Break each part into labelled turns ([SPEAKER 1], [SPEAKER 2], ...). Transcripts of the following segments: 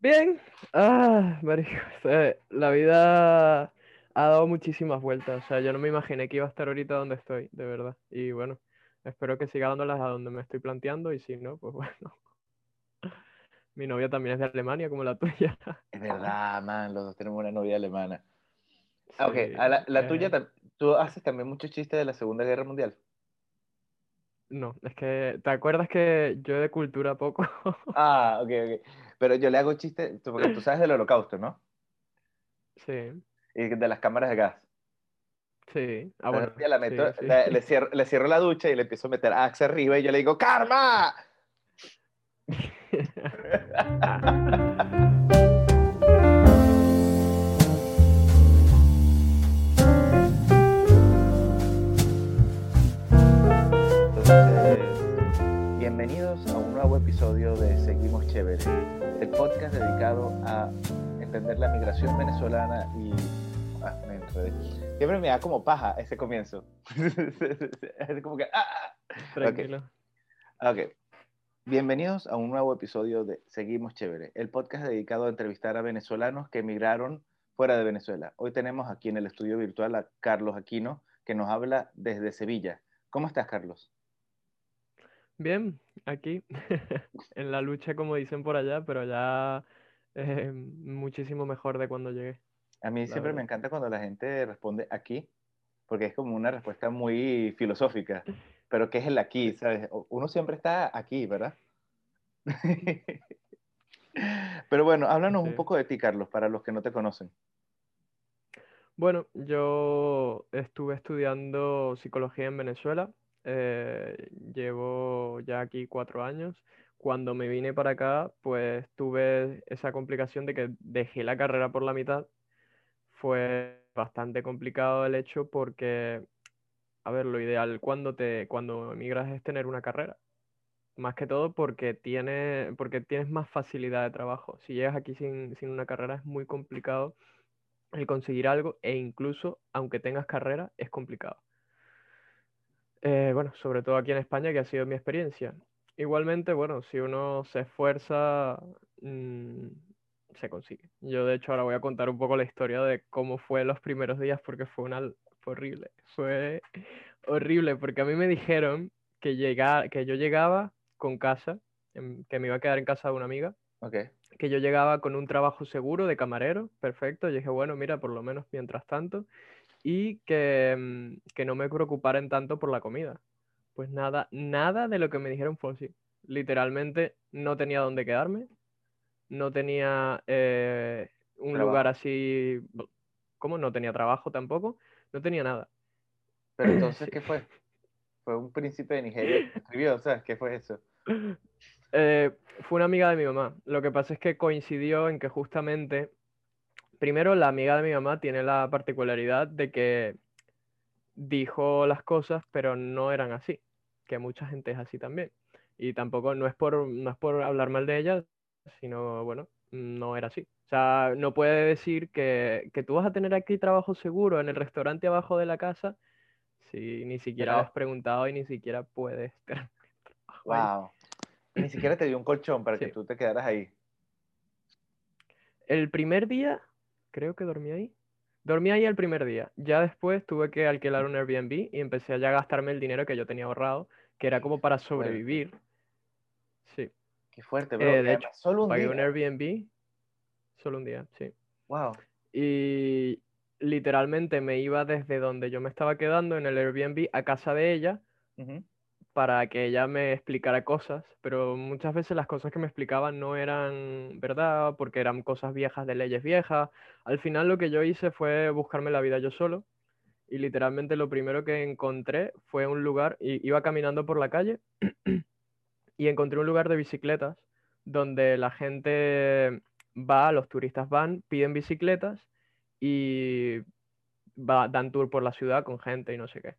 [SPEAKER 1] Bien. Ah, marico, la vida ha dado muchísimas vueltas. O sea, yo no me imaginé que iba a estar ahorita donde estoy, de verdad. Y bueno, espero que siga dándolas a donde me estoy planteando y si no, pues bueno. Mi novia también es de Alemania, como la tuya.
[SPEAKER 2] Es verdad, man, los dos tenemos una novia alemana. Ah, ok,
[SPEAKER 1] Sí,
[SPEAKER 2] a la, la
[SPEAKER 1] eh,
[SPEAKER 2] tuya, tú haces también muchos chistes de la Segunda Guerra Mundial.
[SPEAKER 1] No, es que, ¿te acuerdas que yo de cultura poco?
[SPEAKER 2] Ah, ok, ok. Pero yo le hago chistes, tú- porque tú sabes del holocausto, ¿no?
[SPEAKER 1] Sí,
[SPEAKER 2] Y de las cámaras de gas.
[SPEAKER 1] sí. Ah, bueno.
[SPEAKER 2] la meto-
[SPEAKER 1] sí, sí.
[SPEAKER 2] Le, le cierro, le cierro la ducha y le empiezo a meter Axe arriba y yo le digo, ¡Karma! bienvenidos a un nuevo episodio de Seguimos Chévere, el podcast dedicado a entender la migración venezolana y... Ah, me enredé. Siempre me da como paja ese comienzo. es como que... ah, ah.
[SPEAKER 1] Tranquilo.
[SPEAKER 2] Ok. Bienvenidos a un nuevo episodio de Seguimos Chévere, el podcast dedicado a entrevistar a venezolanos que emigraron fuera de Venezuela. Hoy tenemos aquí en el estudio virtual a Carlos Aquino, que nos habla desde Sevilla. ¿Cómo estás, Carlos?
[SPEAKER 1] Bien, aquí, en la lucha, como dicen por allá, pero ya eh, muchísimo mejor de cuando llegué.
[SPEAKER 2] A mí siempre me encanta cuando la gente responde aquí, porque es como una respuesta muy filosófica. Pero ¿qué es el aquí? ¿Sabes? Uno siempre está aquí, ¿verdad? Pero bueno, háblanos un poco de ti, Carlos, para los que no te conocen.
[SPEAKER 1] Bueno, yo estuve estudiando psicología en Venezuela, eh, llevo ya aquí cuatro años. Cuando me vine para acá, pues tuve esa complicación de que dejé la carrera por la mitad. Fue bastante complicado el hecho porque, a ver, lo ideal cuando te, cuando emigras es tener una carrera. Más que todo porque tiene, porque tienes más facilidad de trabajo. Si llegas aquí sin, sin una carrera es muy complicado el conseguir algo e incluso aunque tengas carrera es complicado. Eh, bueno, sobre todo aquí en España, que ha sido mi experiencia. Igualmente, bueno, si uno se esfuerza, mm, se consigue. Yo de hecho ahora voy a contar un poco la historia de cómo fue los primeros días porque fue una, fue horrible. Fue horrible porque a mí me dijeron que, que yo llegaba con casa, em, que me iba a quedar en casa de una amiga
[SPEAKER 2] Ok.
[SPEAKER 1] que yo llegaba con un trabajo seguro de camarero, perfecto. Yo dije, bueno, mira, por lo menos mientras tanto, y que, mm, que no me preocuparen tanto por la comida. Pues nada, nada de lo que me dijeron fue así. Literalmente no tenía dónde quedarme, no tenía eh, un
[SPEAKER 2] Trabajo.
[SPEAKER 1] lugar así, ¿cómo? No tenía trabajo tampoco, no tenía nada.
[SPEAKER 2] Pero entonces. ¿qué fue? Fue un príncipe de Nigeria que escribió, ¿sabes? ¿Qué fue eso?
[SPEAKER 1] Eh, fue una amiga de mi mamá. Lo que pasa es que coincidió en que justamente, primero, la amiga de mi mamá tiene la particularidad de que dijo las cosas, pero no eran así, que mucha gente es así también. Y tampoco, no es por, no es por hablar mal de ella, sino, bueno, no era así. O sea, no puede decir que, que tú vas a tener aquí trabajo seguro en el restaurante abajo de la casa si ni siquiera has preguntado y ni siquiera puedes tener trabajo ahí.
[SPEAKER 2] Wow. Ni siquiera te dio un colchón para que tú te quedaras ahí.
[SPEAKER 1] El primer día, creo que dormí ahí. Dormí ahí el primer día. Ya después tuve que alquilar un Airbnb y empecé a ya gastarme el dinero que yo tenía ahorrado, que era como para sobrevivir. Sí.
[SPEAKER 2] Qué fuerte, bro.
[SPEAKER 1] Eh, de
[SPEAKER 2] además, solo un
[SPEAKER 1] Pagué
[SPEAKER 2] día.
[SPEAKER 1] un Airbnb solo un día, sí.
[SPEAKER 2] Wow.
[SPEAKER 1] Y literalmente me iba desde donde yo me estaba quedando en el Airbnb a casa de ella. Para que ella me explicara cosas, pero muchas veces las cosas que me explicaban no eran verdad, porque eran cosas viejas de leyes viejas. Al final lo que yo hice fue buscarme la vida yo solo y literalmente lo primero que encontré fue un lugar, y iba caminando por la calle y encontré un lugar de bicicletas donde la gente va, los turistas van, piden bicicletas y va, dan tour por la ciudad con gente y no sé qué.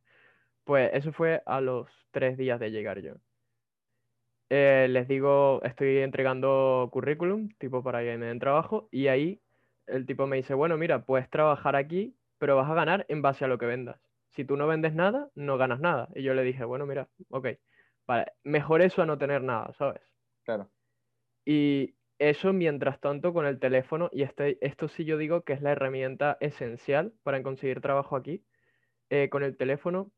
[SPEAKER 1] Pues eso fue a los tres días de llegar yo. Eh, les digo, estoy entregando currículum, tipo para que me den trabajo, y ahí el tipo me dice, bueno, mira, puedes trabajar aquí, pero vas a ganar en base a lo que vendas. Si tú no vendes nada, no ganas nada. Y yo le dije, bueno, mira, ok, vale, mejor eso a no tener nada, ¿sabes?
[SPEAKER 2] Claro.
[SPEAKER 1] Y eso mientras tanto con el teléfono, y este, esto sí yo digo que es la herramienta esencial para conseguir trabajo aquí, eh, con el teléfono,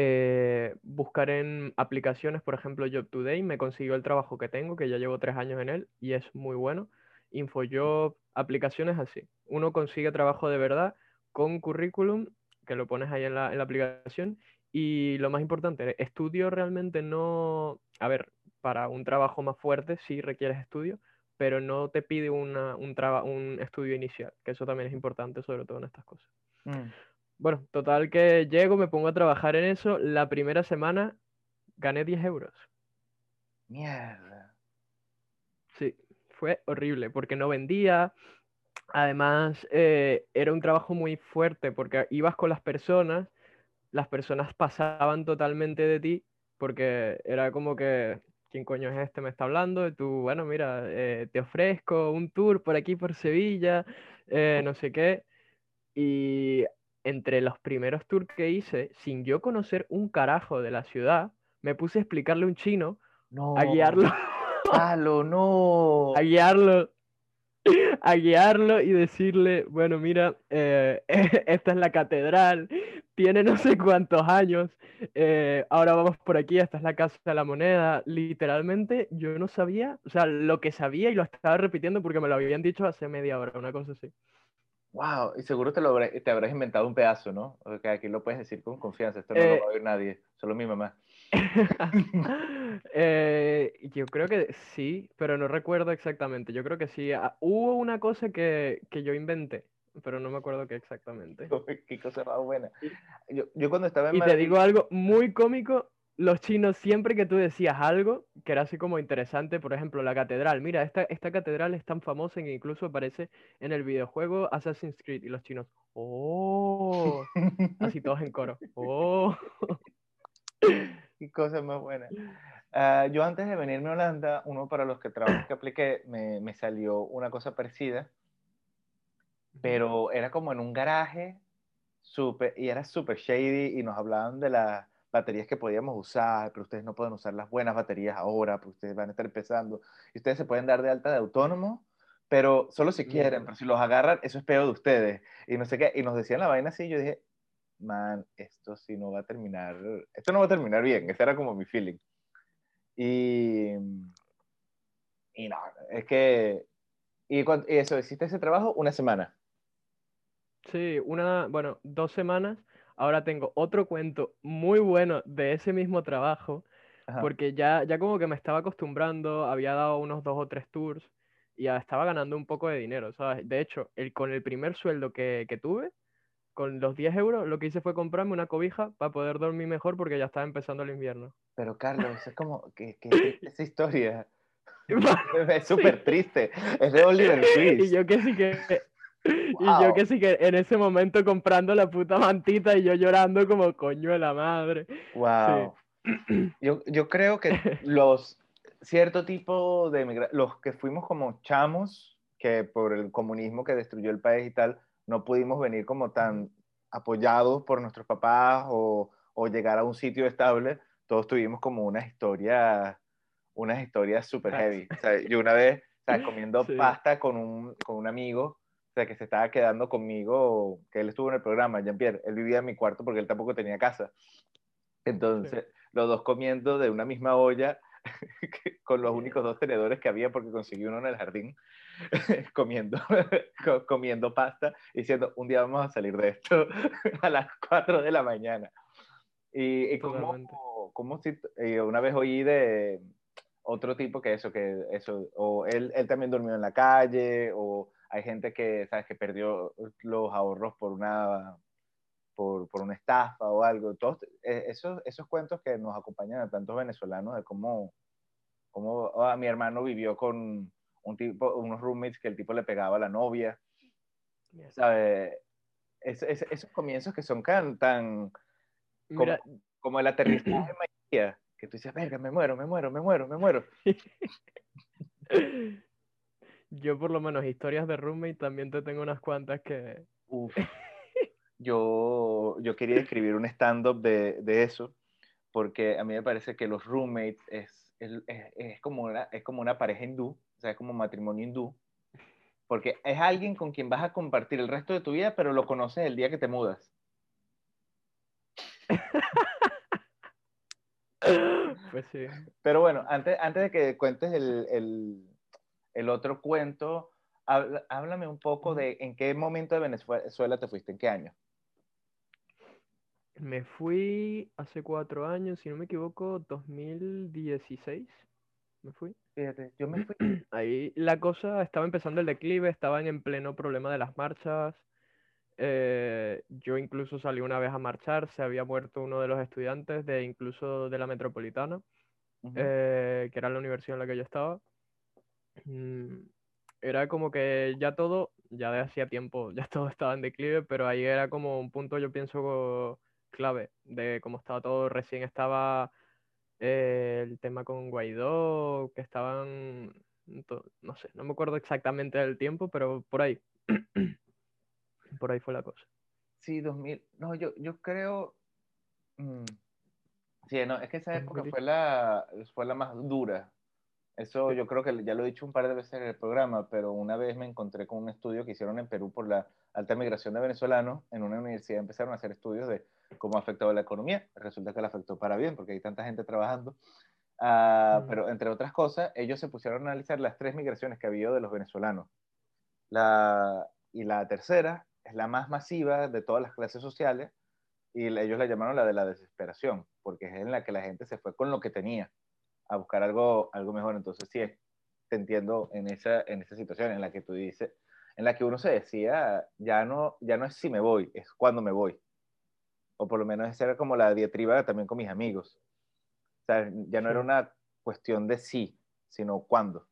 [SPEAKER 1] eh, buscar en aplicaciones, por ejemplo, Job Today me consiguió el trabajo que tengo, que ya llevo tres años en él y es muy bueno. InfoJob, aplicaciones así. Uno consigue trabajo de verdad con currículum, que lo pones ahí en la, aplicación. Y lo más importante, estudio realmente no, a ver, para un trabajo más fuerte sí requieres estudio, pero no te pide una, un, un estudio inicial, que eso también es importante, sobre todo en estas cosas. Mm. Bueno, total que llego, me pongo a trabajar en eso. La primera semana gané 10 euros.
[SPEAKER 2] Mierda.
[SPEAKER 1] Sí, fue horrible porque no vendía. Además, eh, era un trabajo muy fuerte porque ibas con las personas, las personas pasaban totalmente de ti porque era como que, ¿quién coño es este? Me está hablando. Y tú, bueno, mira, eh, te ofrezco un tour por aquí, por Sevilla, eh, no sé qué. Y entre los primeros tours que hice, sin yo conocer un carajo de la ciudad, me puse a explicarle a un chino, a guiarlo.
[SPEAKER 2] no.
[SPEAKER 1] A guiarlo. A guiarlo y decirle, bueno, mira, eh, esta es la catedral, tiene no sé cuántos años, eh, ahora vamos por aquí, esta es la casa de la moneda. Literalmente yo no sabía, o sea, lo que sabía y lo estaba repitiendo porque me lo habían dicho hace media hora, una cosa así.
[SPEAKER 2] Wow, y seguro te, lo te habrás inventado un pedazo, ¿no? O sea, aquí lo puedes decir con confianza, esto no lo eh, va a oír nadie, solo mi mamá.
[SPEAKER 1] Eh, yo creo que sí, pero no recuerdo exactamente. Yo creo que sí. Ah, hubo una cosa que, que yo inventé, pero no me acuerdo qué exactamente.
[SPEAKER 2] qué cosa más buena. Yo, yo cuando estaba en
[SPEAKER 1] Y te digo algo muy cómico, los chinos, siempre que tú decías algo que era así como interesante, por ejemplo, la catedral, mira, esta, esta catedral es tan famosa que incluso aparece en el videojuego Assassin's Creed y los chinos, oh, así todos en coro, oh.
[SPEAKER 2] Qué cosa más buena. Ah, yo antes de venirme a Holanda, uno para los que trabajé que apliqué, me, me salió una cosa parecida, pero era como en un garaje, super, y era súper shady y nos hablaban de la baterías que podíamos usar, pero ustedes no pueden usar las buenas baterías ahora, porque ustedes van a estar empezando. Y ustedes se pueden dar de alta de autónomo, pero solo si quieren, pero si los agarran, eso es peor de ustedes. Y no sé qué, y nos decían la vaina así, yo dije, man, esto sí no va a terminar, esto no va a terminar bien, ese era como mi feeling. Y, y no, es que, y, y eso, hiciste ese trabajo una semana.
[SPEAKER 1] Sí, una, bueno, dos semanas ahora tengo otro cuento muy bueno de ese mismo trabajo, porque ya, ya como que me estaba acostumbrando, había dado unos dos o tres tours y ya estaba ganando un poco de dinero, ¿sabes? De hecho, el, con el primer sueldo que, que tuve, con los 10 euros, lo que hice fue comprarme una cobija para poder dormir mejor porque ya estaba empezando el invierno.
[SPEAKER 2] Pero Carlos, es como que, que esa historia es súper triste. Es de Oliver Twist.
[SPEAKER 1] y yo que sí que y yo que sí que en ese momento comprando la puta mantita y yo llorando como coño de la madre.
[SPEAKER 2] Wow. Yo, yo, creo que los cierto tipo de los que fuimos como chamos, que por el comunismo que destruyó el país y tal, no pudimos venir como tan apoyados por nuestros papás o, o llegar a un sitio estable, todos tuvimos como una historia unas historias súper heavy. O sea, yo una vez, o comiendo pasta con un, con un amigo, que se estaba quedando conmigo, que él estuvo en el programa, Jean-Pierre, él vivía en mi cuarto porque él tampoco tenía casa. Entonces, los dos comiendo de una misma olla, con los únicos dos tenedores que había porque conseguí uno en el jardín, comiendo, comiendo pasta, diciendo, un día vamos a salir de esto a las 4 de la mañana. Y, y como, como si, una vez oí de otro tipo que eso, que eso, o él, él también durmió en la calle, o hay gente que, ¿sabes? que perdió los ahorros por una, por, por una estafa o algo. Todos, eh, esos, esos cuentos que nos acompañan a tantos venezolanos de cómo, cómo a mi hermano vivió con un tipo, unos roommates que el tipo le pegaba a la novia. ¿Sabes? esos comienzos que son tan, tan como, como, el aterrizaje de María, que tú dices, verga, me muero, me muero, me muero, me muero.
[SPEAKER 1] Yo por lo menos historias de roommate también te tengo unas cuantas que...
[SPEAKER 2] Uf. Yo, yo quería escribir un stand-up de, de, eso, porque a mí me parece que los roommates es, es, es, como, una, es como una pareja hindú, o sea, es como matrimonio hindú, porque es alguien con quien vas a compartir el resto de tu vida, pero lo conoces el día que te mudas.
[SPEAKER 1] pues sí.
[SPEAKER 2] Pero bueno, antes, antes de que cuentes el, el, el otro cuento, háblame un poco de en qué momento de Venezuela te fuiste, en qué año.
[SPEAKER 1] Me fui hace cuatro años, si no me equivoco, 2016. Me fui.
[SPEAKER 2] Fíjate, yo me fui.
[SPEAKER 1] Ahí la cosa estaba empezando el declive, estaban en pleno problema de las marchas. Eh, yo incluso salí una vez a marchar, se había muerto uno de los estudiantes de incluso de la metropolitana, eh, que era la universidad en la que yo estaba. Mm, era como que ya todo, ya de hacía tiempo, ya todo estaba en declive, pero ahí era como un punto, yo pienso, clave de cómo estaba todo. Recién estaba eh, el tema con Guaidó, que estaban, no sé, no me acuerdo exactamente del tiempo, pero por ahí. por ahí fue la cosa.
[SPEAKER 2] Sí, 2000. No, yo, yo creo. Mm, sí, no, es que esa época fue la, fue la más dura eso yo creo que ya lo he dicho un par de veces en el programa, pero una vez me encontré con un estudio que hicieron en Perú por la alta migración de venezolanos. En una universidad empezaron a hacer estudios de cómo ha afectado la economía. Resulta que la afectó para bien, porque hay tanta gente trabajando. Ah, pero entre otras cosas, ellos se pusieron a analizar las tres migraciones que ha habido de los venezolanos. La, y la tercera es la más masiva de todas las clases sociales y ellos la llamaron la de la desesperación, porque es en la que la gente se fue con lo que tenía a buscar algo, algo mejor. Entonces, sí, te entiendo en esa, en esa situación en la que tú dices, en la que uno se decía, ya no, ya no es si me voy, es cuando me voy. O por lo menos esa era como la diatriba también con mis amigos. O sea, ya no era una cuestión de sí, sino cuándo.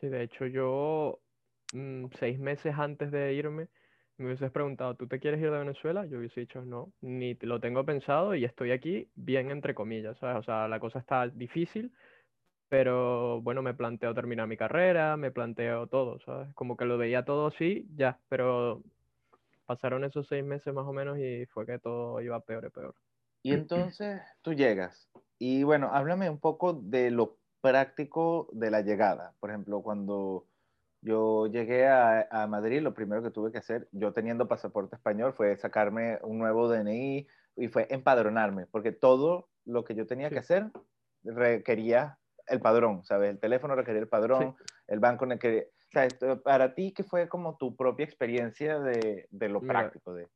[SPEAKER 1] Sí, de hecho yo mm, seis meses antes de irme me hubieses preguntado, ¿tú te quieres ir de Venezuela? Yo hubiese dicho, no, ni lo tengo pensado y estoy aquí bien entre comillas, ¿sabes? O sea, la cosa está difícil, pero bueno, me planteo terminar mi carrera, me planteo todo, ¿sabes? Como que lo veía todo así, ya, pero pasaron esos seis meses más o menos y fue que todo iba peor y peor.
[SPEAKER 2] Y entonces tú llegas y bueno, háblame un poco de lo práctico de la llegada. Por ejemplo, cuando yo llegué a, a, Madrid, lo primero que tuve que hacer, yo teniendo pasaporte español, fue sacarme un nuevo DNI y fue empadronarme, porque todo lo que yo tenía que hacer requería el padrón, ¿sabes? El teléfono requería el padrón, el banco requería... O sea, esto, para ti, ¿qué fue como tu propia experiencia de, de lo práctico? De...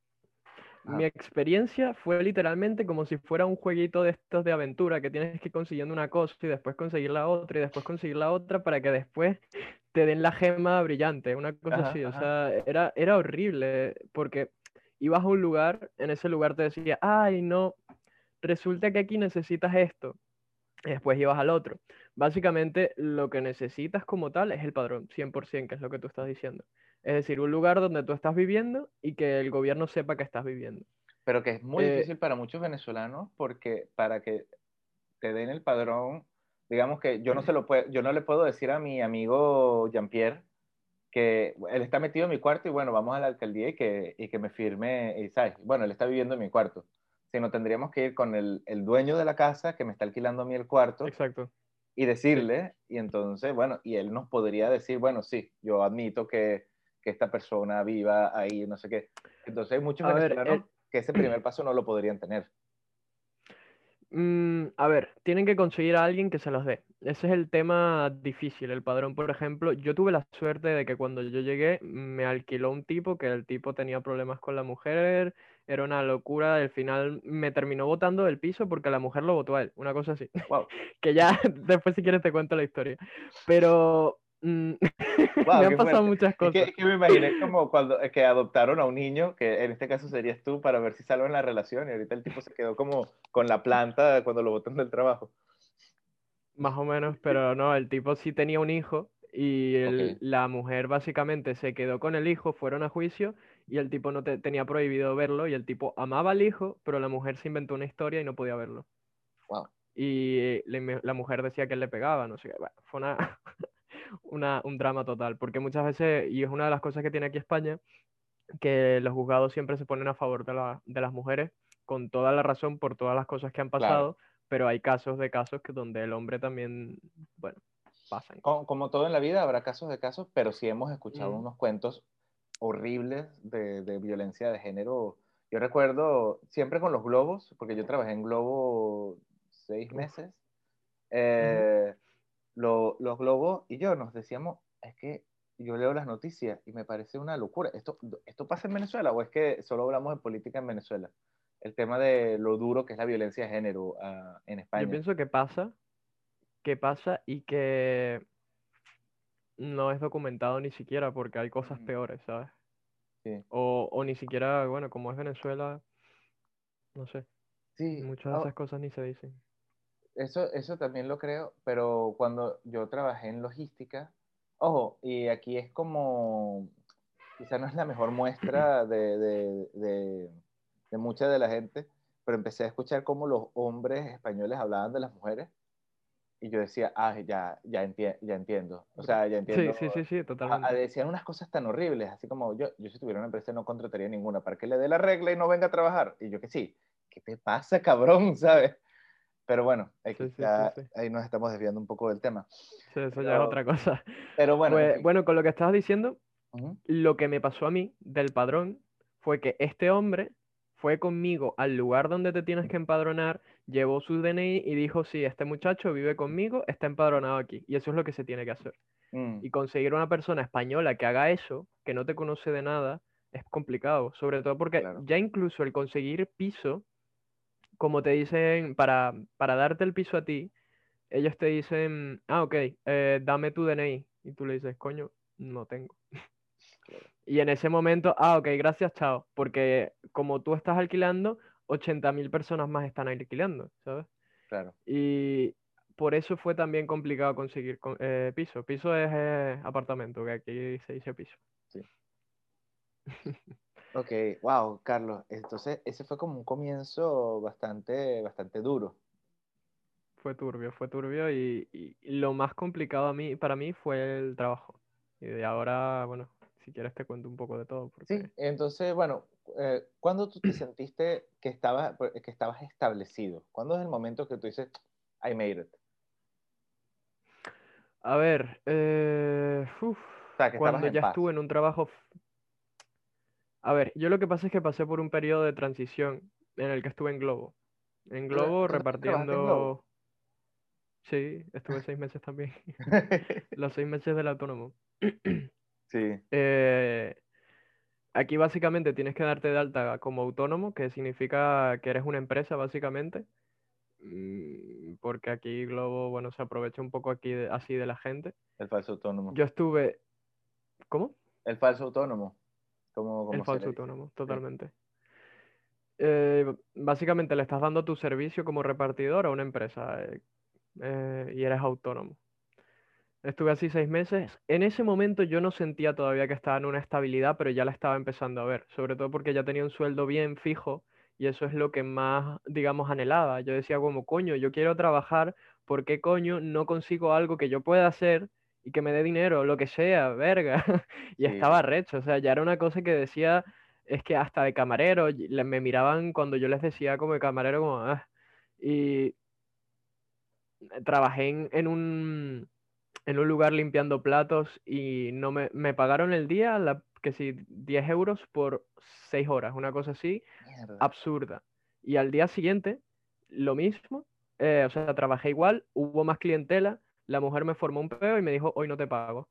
[SPEAKER 1] Mi experiencia fue literalmente como si fuera un jueguito de estos de aventura, que tienes que ir consiguiendo una cosa y después conseguir la otra y después conseguir la otra para que después te den la gema brillante, una cosa así. O sea, era, era horrible porque ibas a un lugar, en ese lugar te decía, ay, no, resulta que aquí necesitas esto. Y después ibas al otro. Básicamente, lo que necesitas como tal es el padrón, 100%, que es lo que tú estás diciendo. Es decir, un lugar donde tú estás viviendo y que el gobierno sepa que estás viviendo.
[SPEAKER 2] Pero que es muy eh, difícil para muchos venezolanos porque para que te den el padrón digamos que yo no, se lo puedo, yo no le puedo decir a mi amigo Jean-Pierre que él está metido en mi cuarto y bueno, vamos a la alcaldía y que, y que me firme, y, ¿sabes? bueno, él está viviendo en mi cuarto, sino tendríamos que ir con el, el, dueño de la casa que me está alquilando a mí el cuarto.
[SPEAKER 1] Exacto.
[SPEAKER 2] Y decirle, y entonces, bueno, y él nos podría decir, bueno, sí, yo admito que, que esta persona viva ahí, no sé qué. Entonces hay muchos venezolanos que ese primer paso no lo podrían tener.
[SPEAKER 1] Mm, a ver, tienen que conseguir a alguien que se los dé. Ese es el tema difícil. El padrón, por ejemplo, yo tuve la suerte de que cuando yo llegué me alquiló un tipo, que el tipo tenía problemas con la mujer, era una locura. Al final me terminó votando del piso porque la mujer lo votó a él, una cosa así.
[SPEAKER 2] Wow.
[SPEAKER 1] que ya después si quieres te cuento la historia. Pero Mm, me han pasado muchas cosas.
[SPEAKER 2] Es que, me imaginé como cuando que adoptaron a un niño, que en este caso serías tú, para ver si en la relación, y ahorita el tipo se quedó como con la planta cuando lo botan del trabajo.
[SPEAKER 1] Más o menos, pero no, el tipo sí tenía un hijo y la mujer básicamente se quedó con el hijo, fueron a juicio y el tipo no tenía prohibido verlo y el tipo amaba al hijo, pero la mujer se inventó una historia y no podía verlo.
[SPEAKER 2] Wow.
[SPEAKER 1] Y la mujer decía que él le pegaba, no sé qué. Bueno, fue una, una, un drama total, porque muchas veces, y es una de las cosas que tiene aquí España, que los juzgados siempre se ponen a favor de, la, de las mujeres, con toda la razón por todas las cosas que han pasado, pero hay casos de casos que donde el hombre también, bueno. pasan.
[SPEAKER 2] Como, como, todo en la vida, habrá casos de casos, pero sí hemos escuchado
[SPEAKER 1] Mm.
[SPEAKER 2] unos cuentos horribles de, de, violencia de género. Yo recuerdo siempre con los globos, porque yo trabajé en Globo seis meses, eh, lo, los globos y yo nos decíamos, es que yo leo las noticias y me parece una locura. ¿Esto, ¿Esto pasa en Venezuela o es que solo hablamos de política en Venezuela? El tema de lo duro que es la violencia de género uh, en España.
[SPEAKER 1] Yo pienso que pasa, que pasa y que no es documentado ni siquiera porque hay cosas peores, ¿sabes?
[SPEAKER 2] Sí.
[SPEAKER 1] O, o, ni siquiera, bueno, como es Venezuela, no sé.
[SPEAKER 2] Sí.
[SPEAKER 1] Muchas de esas oh. cosas ni se dicen.
[SPEAKER 2] Eso, eso también lo creo, pero cuando yo trabajé en logística, ojo, y aquí es como, quizá no es la mejor muestra de, de, de, de mucha de la gente, pero empecé a escuchar cómo los hombres españoles hablaban de las mujeres y yo decía, ah, ya, ya, enti ya entiendo. O sea, ya entiendo.
[SPEAKER 1] Sí, sí, sí, sí totalmente.
[SPEAKER 2] A, a decían unas cosas tan horribles, así como yo, yo si tuviera una empresa no contrataría ninguna para que le dé la regla y no venga a trabajar. Y yo que sí, ¿qué te pasa, cabrón? ¿Sabes? Pero bueno, ahí,
[SPEAKER 1] sí, sí,
[SPEAKER 2] ya,
[SPEAKER 1] sí,
[SPEAKER 2] ahí nos estamos desviando un poco del tema.
[SPEAKER 1] Sí, eso pero, ya es otra cosa.
[SPEAKER 2] Pero bueno.
[SPEAKER 1] Pues,
[SPEAKER 2] en fin.
[SPEAKER 1] bueno, con lo que estabas diciendo,
[SPEAKER 2] Uh -huh.
[SPEAKER 1] lo que me pasó a mí del padrón fue que este hombre fue conmigo al lugar donde te tienes que empadronar, llevó su DNI y dijo, sí, este muchacho vive conmigo, está empadronado aquí. Y eso es lo que se tiene que hacer.
[SPEAKER 2] Mm.
[SPEAKER 1] Y conseguir una persona española que haga eso, que no te conoce de nada, es complicado. Sobre todo porque
[SPEAKER 2] Claro.
[SPEAKER 1] ya incluso el conseguir piso, como te dicen, para, para darte el piso a ti, ellos te dicen, ah, ok, eh, dame tu DNI. Y tú le dices, coño, no tengo. Y en ese momento, ah, ok, gracias, chao. Porque como tú estás alquilando, 80.000 personas más están alquilando, ¿sabes?
[SPEAKER 2] Claro.
[SPEAKER 1] Y por eso fue también complicado conseguir con- eh, piso. Piso es eh, apartamento, que aquí se dice piso.
[SPEAKER 2] Ok, wow, Carlos. Entonces, ese fue como un comienzo bastante, bastante duro.
[SPEAKER 1] Fue turbio, fue turbio y, y- y lo más complicado a mí, para mí fue el trabajo. Y de ahora, bueno, si quieres te cuento un poco de todo. Porque...
[SPEAKER 2] Sí, entonces, bueno, eh, ¿cuándo tú te sentiste que estabas, que estabas establecido? ¿Cuándo es el momento que tú dices, I made it?
[SPEAKER 1] A ver, eh, uf,
[SPEAKER 2] O sea, que
[SPEAKER 1] cuando ya estuve en un trabajo... A ver, yo lo que pasa es que pasé por un periodo de transición en el que estuve en Globo. En
[SPEAKER 2] ¿Tú-
[SPEAKER 1] Globo
[SPEAKER 2] tú también trabajaste en Globo?
[SPEAKER 1] repartiendo... Sí, estuve seis meses también. Los seis meses del autónomo.
[SPEAKER 2] sí,
[SPEAKER 1] Eh, aquí básicamente tienes que darte de alta como autónomo, que significa que eres una empresa básicamente. Mm, Porque aquí Globo, bueno, se aprovecha un poco aquí de- así de la gente.
[SPEAKER 2] el falso autónomo.
[SPEAKER 1] Yo estuve... ¿Cómo?
[SPEAKER 2] El falso autónomo. Como, como
[SPEAKER 1] El falso autónomo, totalmente. Eh, básicamente le estás dando tu servicio como repartidor a una empresa eh, eh, y eres autónomo. Estuve así seis meses. En ese momento yo no sentía todavía que estaba en una estabilidad, pero ya la estaba empezando a ver, sobre todo porque ya tenía un sueldo bien fijo y eso es lo que más, digamos, anhelaba. Yo decía como, coño, yo quiero trabajar, ¿por qué coño no consigo algo que yo pueda hacer y que me dé dinero, lo que sea, verga? Y
[SPEAKER 2] Sí.
[SPEAKER 1] estaba recho, o sea, ya era una cosa que decía, es que hasta de camarero, me miraban cuando yo les decía como de camarero, como, "Ah". Y trabajé en, en un, en un lugar limpiando platos y no me, me pagaron el día, la, que sí, 10 euros por 6 horas, una cosa así,
[SPEAKER 2] Mierda.
[SPEAKER 1] absurda. Y al día siguiente, lo mismo, eh, o sea, trabajé igual, hubo más clientela, la mujer me formó un peo y me dijo, hoy no te pago.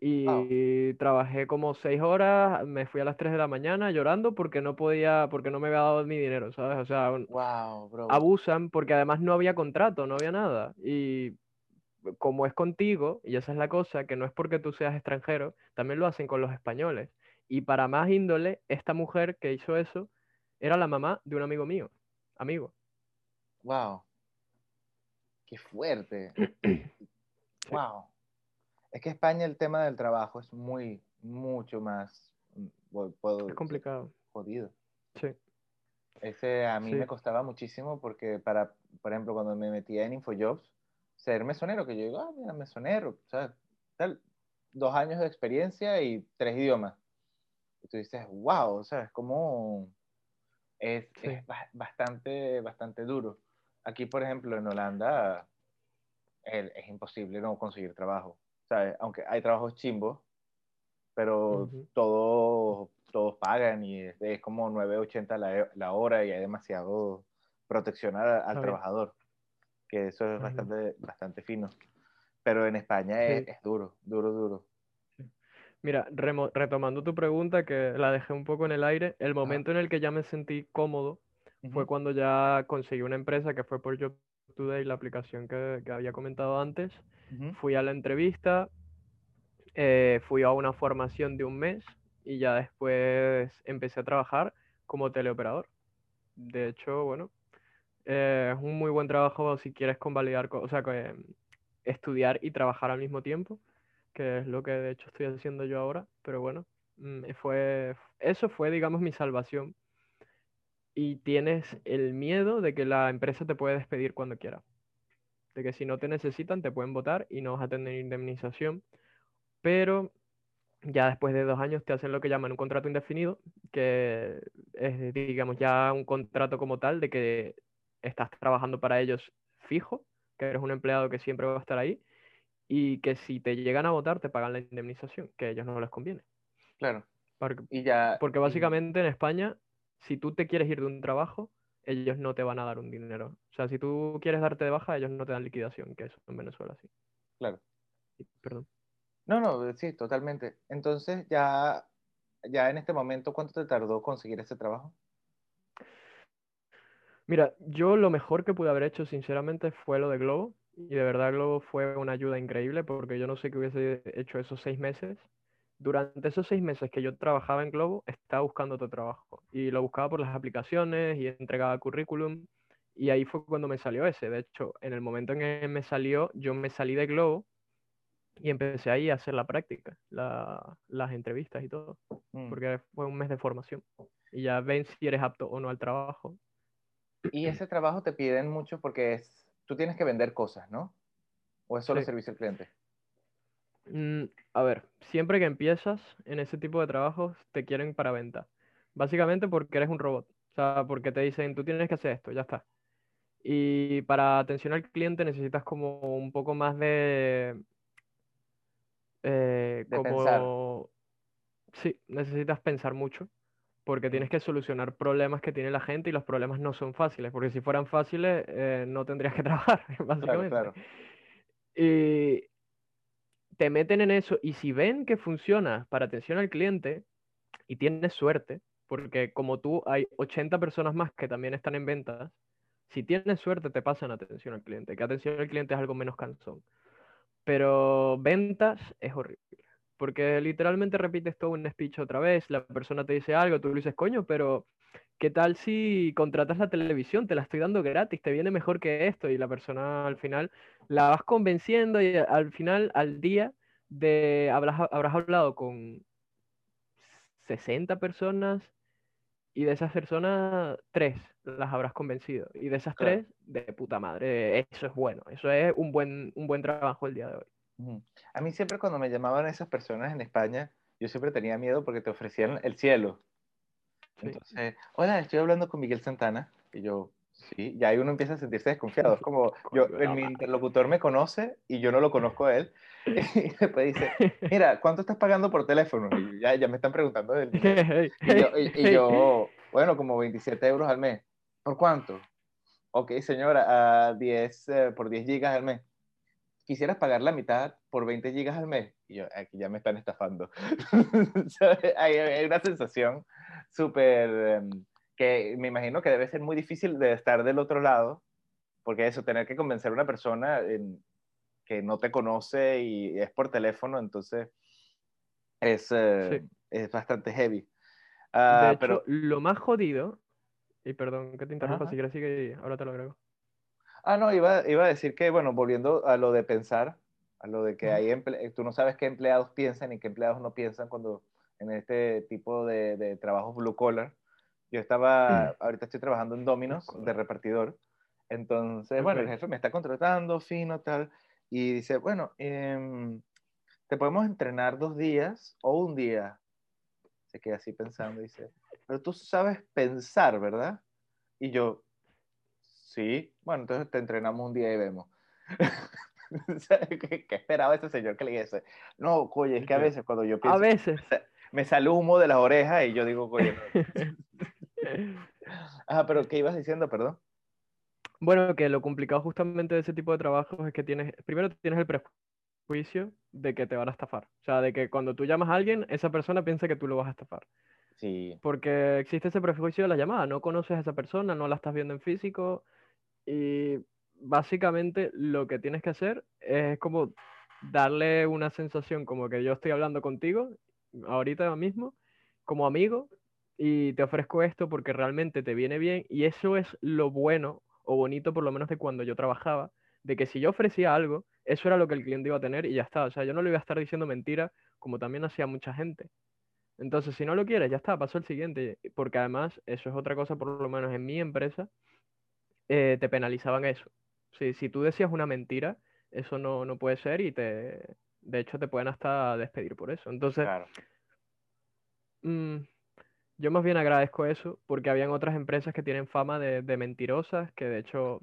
[SPEAKER 1] Y trabajé como 6 horas, me fui a las 3 de la mañana llorando porque no podía, porque no me había dado mi dinero, ¿sabes? O sea, un-
[SPEAKER 2] Wow, bro.
[SPEAKER 1] abusan porque además no había contrato, no había nada. Y como es contigo, y esa es la cosa, que no es porque tú seas extranjero, también lo hacen con los españoles. Y para más índole, esta mujer que hizo eso era la mamá de un amigo mío, amigo.
[SPEAKER 2] Wow. Qué fuerte. Wow. Es que España el tema del trabajo es muy, mucho más, mm, pu- puedo
[SPEAKER 1] Es complicado.
[SPEAKER 2] jodido.
[SPEAKER 1] Sí.
[SPEAKER 2] Ese a mí
[SPEAKER 1] Sí.
[SPEAKER 2] me costaba muchísimo porque para, por ejemplo, cuando me metía en InfoJobs, ser mesonero, que yo digo, ah, mira, mesonero, ¿sabes? Tal, dos años de experiencia y tres idiomas. Y tú dices, wow, ¿sabes? Como es,
[SPEAKER 1] Sí.
[SPEAKER 2] es ba- bastante, bastante duro. Aquí, por ejemplo, en Holanda, es imposible no conseguir trabajo. ¿sabes? Aunque hay trabajos chimbos, pero todos, todos pagan y es, como 9.80 la, la, hora y hay demasiado protección al, trabajador, que eso es bastante, bastante fino. Pero en España es, es, duro, duro, duro.
[SPEAKER 1] Mira, retomando tu pregunta, que la dejé un poco en el aire, el momento en el que ya me sentí cómodo fue cuando ya conseguí una empresa que fue por Job Today, la aplicación que, que había comentado antes. Fui a la entrevista, eh, fui a una formación de un mes y ya después empecé a trabajar como teleoperador. De hecho, bueno, eh, es un muy buen trabajo si quieres convalidar, o sea, que, estudiar y trabajar al mismo tiempo, que es lo que de hecho estoy haciendo yo ahora, pero bueno, mm, fue, eso fue, digamos, mi salvación. Y tienes el miedo de que la empresa te puede despedir cuando quiera. De que si no te necesitan, te pueden votar y no vas a tener indemnización pero ya después de dos años te hacen lo que llaman un contrato indefinido, que es, digamos, ya un contrato como tal de que estás trabajando para ellos fijo, que eres un empleado que siempre va a estar ahí, y que si te llegan a votar te pagan la indemnización, que a ellos no les conviene.
[SPEAKER 2] Claro.
[SPEAKER 1] Porque, y ya, porque básicamente en España, si tú te quieres ir de un trabajo, ellos no te van a dar un dinero. O sea, si tú quieres darte de baja, ellos no te dan liquidación, que eso en Venezuela sí.
[SPEAKER 2] Claro.
[SPEAKER 1] Perdón.
[SPEAKER 2] No, no, sí, totalmente. Entonces, ya, ya en este momento, ¿cuánto te tardó conseguir ese trabajo?
[SPEAKER 1] Mira, yo lo mejor que pude haber hecho, sinceramente, fue lo de Globo. Y de verdad Globo fue una ayuda increíble porque yo no sé qué hubiese hecho esos seis meses. Durante esos seis meses que yo trabajaba en Globo, estaba buscando otro trabajo. Y lo buscaba por las aplicaciones y entregaba currículum. Y ahí fue cuando me salió ese. De hecho, en el momento en que me salió, yo me salí de Globo y empecé ahí a hacer la práctica, las entrevistas y todo, mm. porque fue un mes de formación. Y ya ven si eres apto o no al trabajo.
[SPEAKER 2] Y ese trabajo te piden mucho porque es, tú tienes que vender cosas, ¿no? ¿O es solo servicio al cliente?
[SPEAKER 1] Mm, a ver, siempre que empiezas en ese tipo de trabajos te quieren para venta. Básicamente porque eres un robot. O sea, porque te dicen, tú tienes que hacer esto, ya está. Y para atención al cliente necesitas como un poco más de, eh, como... Sí, necesitas pensar mucho porque tienes que solucionar problemas que tiene la gente y los problemas no son fáciles, porque si fueran fáciles eh, no tendrías que trabajar, básicamente. Y te meten en eso y si ven que funciona para atención al cliente y tienes suerte, porque como tú hay 80 personas más que también están en ventas, si tienes suerte te pasan atención al cliente, que atención al cliente es algo menos cansón. Pero ventas es horrible. Porque literalmente repites todo un speech otra vez, la persona te dice algo, tú le dices, coño, pero ¿qué tal si contratas la televisión? Te la estoy dando gratis, te viene mejor que esto. Y la persona al final la vas convenciendo y al final, al día, de habrás, habrás hablado con 60 personas y de esas personas, tres las habrás convencido. Y de esas tres, de puta madre, eso es bueno. Eso es un buen, un buen trabajo el día de hoy.
[SPEAKER 2] A mí siempre cuando me llamaban esas personas en España, yo siempre tenía miedo porque te ofrecían el cielo. Entonces, hola, estoy hablando con Miguel Santana. Y yo, sí, ya ahí uno empieza a sentirse desconfiado. Es como, yo, mi interlocutor me conoce y yo no lo conozco a él. Y después dice, mira, ¿cuánto estás pagando por teléfono? Y ya, ya me están preguntando del dinero. Y yo, bueno, como 27 euros al mes. ¿Por cuánto? Ok, señora, a 10, eh, por 10 gigas al mes. ¿Quisieras pagar la mitad por 20 gigas al mes? Y yo, aquí ya me están estafando. hay, hay, una sensación súper, em, que me imagino que debe ser muy difícil de estar del otro lado, porque eso, tener que convencer a una persona en, que no te conoce y es por teléfono, entonces es, eh, es bastante heavy.
[SPEAKER 1] Ah, pero lo más jodido, y perdón que te interrumpa, si quieres sigue ahora te lo agrego.
[SPEAKER 2] Ah, no, iba, iba, a decir que, bueno, volviendo a lo de pensar, a lo de que hay tú no sabes qué empleados piensan y qué empleados no piensan cuando en este tipo de, de trabajos blue collar. Yo estaba, ahorita estoy trabajando en Dominos de repartidor. Entonces, bueno, el jefe me está contratando, fino, tal y dice, bueno, em, te podemos entrenar dos días o un día. Se queda así pensando y dice, pero tú sabes pensar, ¿verdad? Y yo, sí, bueno, entonces te entrenamos un día y vemos. ¿Qué, ¿Qué, esperaba ese señor que le dijese? No, oye, es que a veces cuando yo pienso...
[SPEAKER 1] A veces.
[SPEAKER 2] Me sale humo de las orejas y yo digo, oye, no. Ah, pero ¿qué ibas diciendo, perdón?
[SPEAKER 1] Bueno, que lo complicado justamente de ese tipo de trabajos es que tienes, primero tienes el prejuicio de que te van a estafar. O sea, de que cuando tú llamas a alguien, esa persona piensa que tú lo vas a estafar.
[SPEAKER 2] Sí.
[SPEAKER 1] Porque existe ese prejuicio de la llamada, no conoces a esa persona, no la estás viendo en físico y básicamente lo que tienes que hacer es como darle una sensación como que yo estoy hablando contigo ahorita mismo como amigo y te ofrezco esto porque realmente te viene bien y eso es lo bueno o bonito por lo menos de cuando yo trabajaba, de que si yo ofrecía algo, eso era lo que el cliente iba a tener y ya está, o sea, yo no le iba a estar diciendo mentira como también hacía mucha gente. Entonces, si no lo quieres, ya está, pasó el siguiente, porque además eso es otra cosa, por lo menos en mi empresa, eh, te penalizaban eso. Si, si tú decías una mentira, eso no, no puede ser y te, de hecho te pueden hasta despedir por eso. Entonces,
[SPEAKER 2] Claro.
[SPEAKER 1] mm, yo más bien agradezco eso porque habían otras empresas que tienen fama de, de mentirosas, que de hecho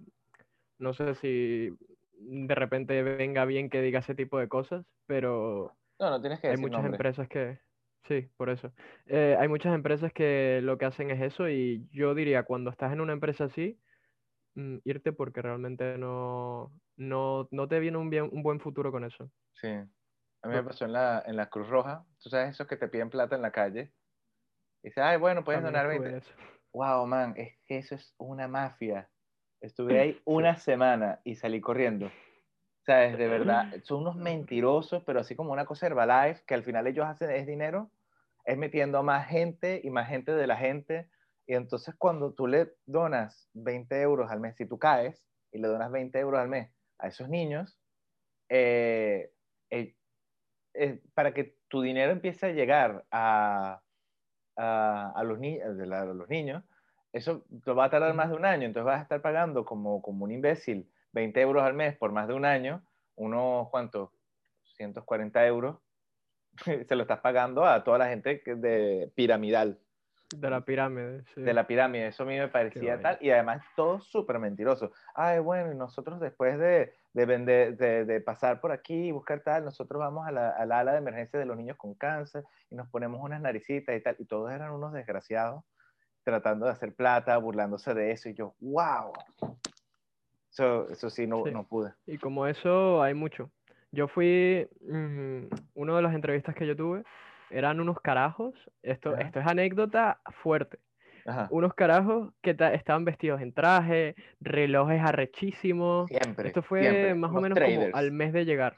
[SPEAKER 1] no sé si de repente venga bien que diga ese tipo de cosas, pero
[SPEAKER 2] No, no tienes que
[SPEAKER 1] hay
[SPEAKER 2] decir
[SPEAKER 1] muchas
[SPEAKER 2] nombre.
[SPEAKER 1] empresas que, sí, por eso. Eh, hay muchas empresas que lo que hacen es eso y yo diría, cuando estás en una empresa así, mm, irte porque realmente no, no, no te viene un, bien, un buen futuro con eso.
[SPEAKER 2] Sí. A mí me pasó en la, en la Cruz Roja. Tú sabes esos que te piden plata en la calle. Y dices, ay, bueno, puedes
[SPEAKER 1] También
[SPEAKER 2] donar
[SPEAKER 1] estuve
[SPEAKER 2] 20.
[SPEAKER 1] en eso.
[SPEAKER 2] Wow, man, es que eso es una mafia. Estuve ahí una semana y salí corriendo. ¿Sabes? De verdad, son unos mentirosos, pero así como una cosa Herbalife, que al final ellos hacen es dinero, es metiendo a más gente y más gente de la gente. Y entonces cuando tú le donas 20 euros al mes, si tú caes y le donas 20 euros al mes a esos niños, eh, eh, eh, para que tu dinero empiece a llegar a, a, los, ni los niños, eso te va a tardar más de un año, entonces vas a estar pagando como, como un imbécil 20 euros al mes por más de un año, unos, ¿cuántos? 140 euros, se lo estás pagando a toda la gente de piramidal,
[SPEAKER 1] De la pirámide, sí.
[SPEAKER 2] de la pirámide. Eso a mí me parecía tal, y además todo súper mentiroso. Ay, bueno, nosotros después de, de, vender, de, de pasar por aquí y buscar tal, nosotros vamos a la, al ala de emergencia de los niños con cáncer y nos ponemos unas naricitas y tal, y todos eran unos desgraciados tratando de hacer plata, burlándose de eso, y yo, wow. Eso, eso sí, no,
[SPEAKER 1] Sí.
[SPEAKER 2] no pude.
[SPEAKER 1] Y como eso hay mucho. Yo fui, mm, una de las entrevistas que yo tuve, eran unos carajos, esto,
[SPEAKER 2] Ajá.
[SPEAKER 1] esto es anécdota fuerte,
[SPEAKER 2] Ajá.
[SPEAKER 1] unos carajos que ta- estaban vestidos en traje, relojes arrechísimos,
[SPEAKER 2] Siempre.
[SPEAKER 1] esto fue
[SPEAKER 2] siempre.
[SPEAKER 1] más o menos
[SPEAKER 2] traders.
[SPEAKER 1] como al mes de llegar.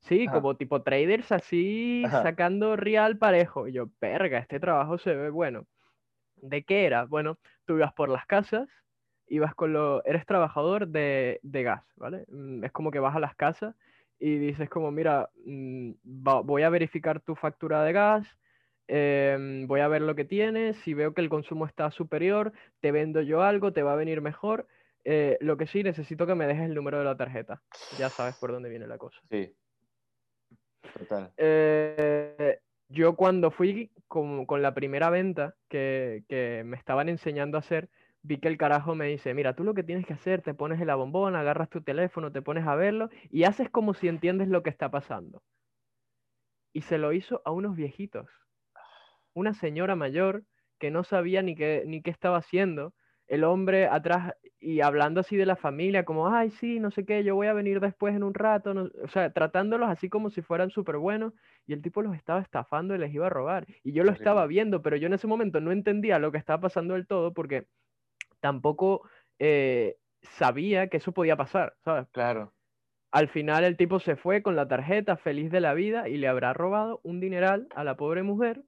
[SPEAKER 1] Sí,
[SPEAKER 2] Ajá.
[SPEAKER 1] como tipo traders así, sacando real parejo. Y yo, verga, este trabajo se ve bueno. ¿De qué era? Bueno, tú ibas por las casas, ibas con lo... Eres trabajador de, de gas, ¿vale? Mm, Es como que vas a las casas y dices como, mira, mm, voy a verificar tu factura de gas, em, voy a ver lo que tienes, si veo que el consumo está superior, te vendo yo algo, te va a venir mejor. eh, lo que sí, necesito que me dejes el número de la tarjeta. Ya sabes por dónde viene la cosa.
[SPEAKER 2] Sí. Total.
[SPEAKER 1] Eh, yo cuando fui con, con la primera venta que, que me estaban enseñando a hacer, vi que el carajo me dice, mira, tú lo que tienes que hacer, te pones en la bombona, agarras tu teléfono, te pones a verlo y haces como si entiendes lo que está pasando. Y se lo hizo a unos viejitos. Una señora mayor que no sabía ni qué, ni qué estaba haciendo. El hombre atrás y hablando así de la familia, como, ay, sí, no sé qué, yo voy a venir después en un rato. no-". O sea, tratándolos así como si fueran súper buenos. Y el tipo los estaba estafando y les iba a robar. Y yo lo estaba viendo, pero yo en ese momento no entendía lo que estaba pasando del todo porque tampoco eh, sabía que eso podía pasar, ¿sabes?
[SPEAKER 2] Claro.
[SPEAKER 1] Al final el tipo se fue con la tarjeta feliz de la vida y le habrá robado un dineral a la pobre mujer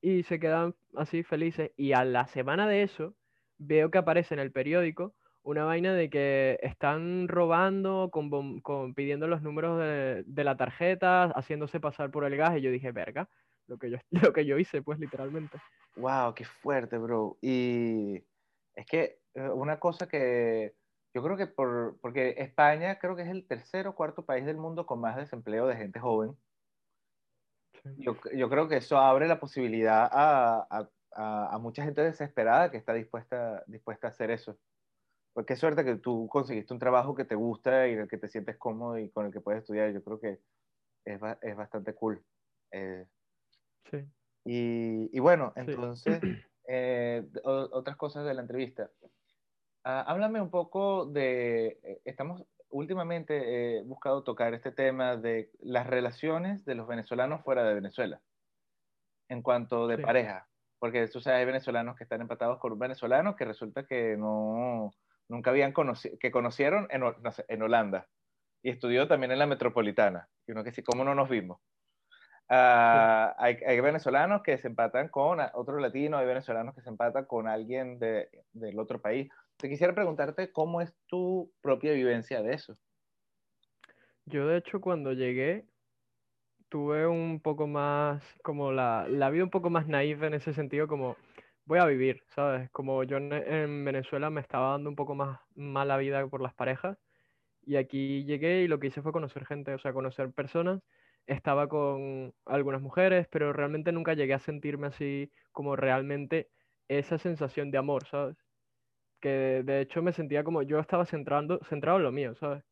[SPEAKER 1] y se quedan así felices. Y a la semana de eso veo que aparece en el periódico una vaina de que están robando, con, pidiendo los números de, de la tarjeta, haciéndose pasar por el gas y yo dije, verga, lo que yo, lo que yo hice pues literalmente.
[SPEAKER 2] Wow, qué fuerte, bro. Y es que eh, una cosa que yo creo que por, porque España creo que es el tercer o cuarto país del mundo con más desempleo de gente joven. Yo, yo creo que eso abre la posibilidad a, a, a, a mucha gente desesperada que está dispuesta, dispuesta a hacer eso. Pues qué suerte que tú conseguiste un trabajo que te gusta y en el que te sientes cómodo y con el que puedes estudiar. Yo creo que es, es bastante cool. Eh,
[SPEAKER 1] sí.
[SPEAKER 2] Y, y bueno, entonces, eh, otras cosas de la entrevista. Ah, háblame un poco de, eh, estamos últimamente he buscado tocar este tema de las relaciones de los venezolanos fuera de Venezuela, en cuanto de pareja, porque tú sabes, hay venezolanos que están empatados con un venezolano que resulta que no, nunca habían conocido, que conocieron en, no sé, en Holanda y estudió también en la metropolitana, y uno que sí, ¿cómo no nos vimos? Ah, hay, hay, venezolanos que se empatan con otro latino, hay venezolanos que se empatan con alguien de, del otro país. Te quisiera preguntarte cómo es tu propia vivencia de eso.
[SPEAKER 1] Yo de hecho cuando llegué tuve un poco más, como la, la vida un poco más naive en ese sentido, como voy a vivir, ¿sabes? Como yo en, en Venezuela me estaba dando un poco más mala vida por las parejas y aquí llegué y lo que hice fue conocer gente, o sea, conocer personas estaba con algunas mujeres, pero realmente nunca llegué a sentirme así como realmente esa sensación de amor, ¿sabes? Que de hecho me sentía como yo estaba centrando, centrado en lo mío, ¿sabes?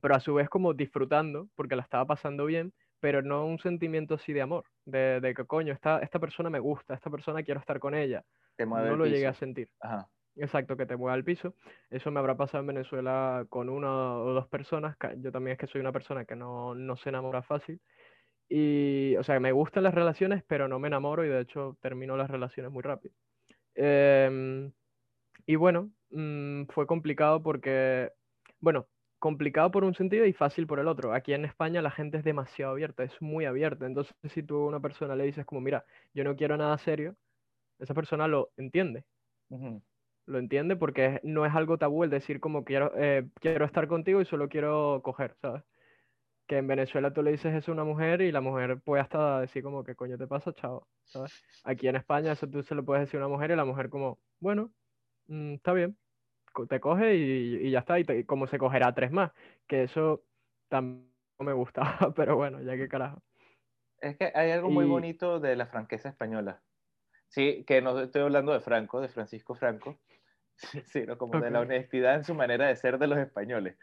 [SPEAKER 1] Pero a su vez como disfrutando, porque la estaba pasando bien, pero no un sentimiento así de amor, de, de que coño, esta, esta persona me gusta, esta persona quiero estar con ella. no lo llegué a sentir.
[SPEAKER 2] Ajá.
[SPEAKER 1] Exacto, que te mueva al piso. Eso me habrá pasado en Venezuela con una o dos personas. Yo también es que soy una persona que no, no se enamora fácil. Y, o sea, me gustan las relaciones, pero no me enamoro y de hecho termino las relaciones muy rápido. Em, y bueno, mm, fue complicado porque, bueno, complicado por un sentido y fácil por el otro. Aquí en España la gente es demasiado abierta, es muy abierta. Entonces, si tú a una persona le dices como, mira, yo no quiero nada serio, esa persona lo entiende lo entiende porque no es algo tabú el decir como quiero, eh, quiero estar contigo y solo quiero coger, ¿sabes? Que en Venezuela tú le dices eso a una mujer y la mujer puede hasta decir como que coño te pasa, chao, ¿sabes? Aquí en España eso tú se lo puedes decir a una mujer y la mujer como, bueno, mm, está bien, te coge y, ya está, y, como se cogerá tres más, que eso tampoco me gusta, pero bueno, ya que carajo.
[SPEAKER 2] Es que hay algo muy bonito de la franqueza española. Sí, que no estoy hablando de Franco, de Francisco Franco, sino como de la honestidad en su manera de ser de los españoles.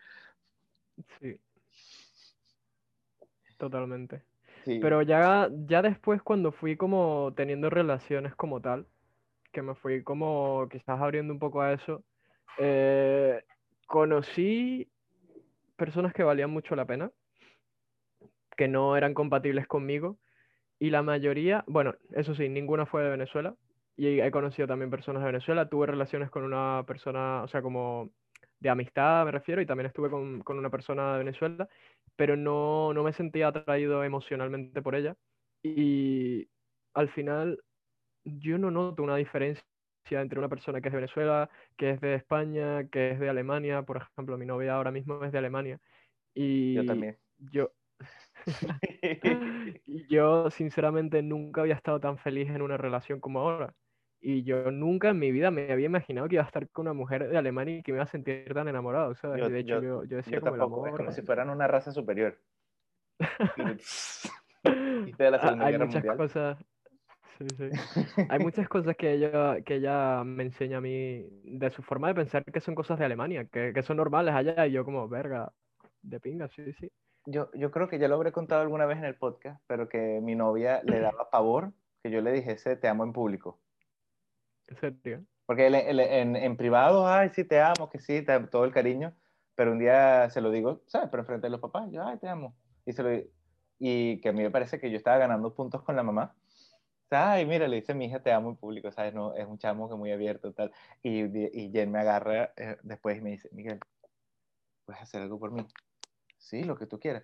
[SPEAKER 1] Sí. Totalmente. Pero ya, ya después cuando fui como teniendo relaciones como tal, que me fui como quizás abriendo un poco a eso, eh, conocí personas que valían mucho la pena, que no eran compatibles conmigo, y la mayoría, bueno, eso sí, ninguna fue de Venezuela, y he conocido también personas de Venezuela. Tuve relaciones con una persona, o sea, como de amistad me refiero, y también estuve con, con una persona de Venezuela, pero no, no me sentía atraído emocionalmente por ella. Y al final yo no noto una diferencia entre una persona que es de Venezuela, que es de España, que es de Alemania. Por ejemplo, mi novia ahora mismo es de Alemania. Y
[SPEAKER 2] yo también.
[SPEAKER 1] Yo, yo sinceramente nunca había estado tan feliz en una relación como ahora. Y yo nunca en mi vida me había imaginado que iba a estar con una mujer de Alemania y que me iba a sentir tan enamorado. ¿sabes? de hecho, yo, yo, decía como el amor.
[SPEAKER 2] Es como si fueran una raza superior.
[SPEAKER 1] Hay muchas cosas. Sí, sí. Hay muchas cosas que ella, que ella me enseña a mí de su forma de pensar que son cosas de Alemania, que, que son normales allá. Y yo, como, verga, de pinga, sí, sí.
[SPEAKER 2] Yo, yo creo que ya lo habré contado alguna vez en el podcast, pero que mi novia le daba pavor que yo le dijese te amo en público.
[SPEAKER 1] ¿En serio?
[SPEAKER 2] Porque en, en, privado, ay, sí, te amo, que sí, todo el cariño, pero un día se lo digo, ¿sabes? Pero frente a los papás, yo, ay, te amo. Y, se lo, y que a mí me parece que yo estaba ganando puntos con la mamá. Ay, mira, le dice mi hija, te amo en público, ¿sabes? No, es un chamo que muy abierto, tal. Y, y Jen me agarra eh, después y me dice, Miguel, ¿puedes hacer algo por mí? Sí, lo que tú quieras.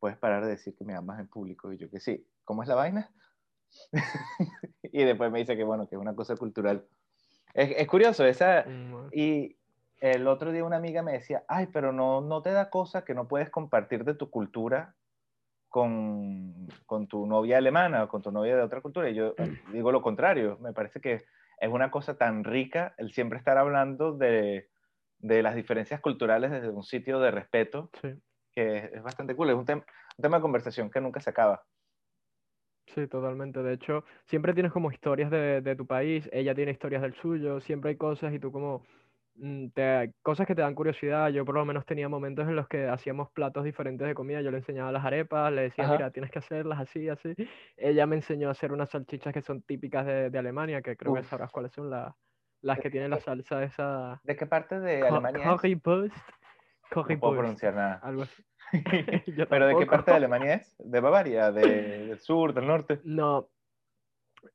[SPEAKER 2] Puedes parar de decir que me amas en público. Y yo que sí. ¿Cómo es la vaina? y después me dice que bueno, que es una cosa cultural. Es, curioso, esa... Mm, y el otro día una amiga me decía, ay, pero no, no te da cosa que no puedes compartir de tu cultura con, con, tu novia alemana o con tu novia de otra cultura. Y yo digo lo contrario, me parece que es una cosa tan rica el siempre estar hablando de, de las diferencias culturales desde un sitio de respeto, que es, bastante cool, es un, un tema de conversación que nunca se acaba.
[SPEAKER 1] Sí, totalmente. De hecho, siempre tienes como historias de, de, tu país, ella tiene historias del suyo, siempre hay cosas y tú como mm, te- cosas que te dan curiosidad. Yo por lo menos tenía momentos en los que hacíamos platos diferentes de comida. Yo le enseñaba las arepas, le decía,
[SPEAKER 2] Ajá.
[SPEAKER 1] mira, tienes que hacerlas así, así. Ella me enseñó a hacer unas salchichas que son típicas de, de Alemania, que creo que
[SPEAKER 2] Uf.
[SPEAKER 1] sabrás cuáles son las, las que tienen la salsa esa...
[SPEAKER 2] ¿De qué parte de
[SPEAKER 1] co-
[SPEAKER 2] Alemania es? No puedo pronunciar nada.
[SPEAKER 1] algo así. Yo
[SPEAKER 2] ¿Pero de qué parte de Alemania es? ¿De Bavaria? ¿De- ¿Del sur? ¿Del norte?
[SPEAKER 1] No,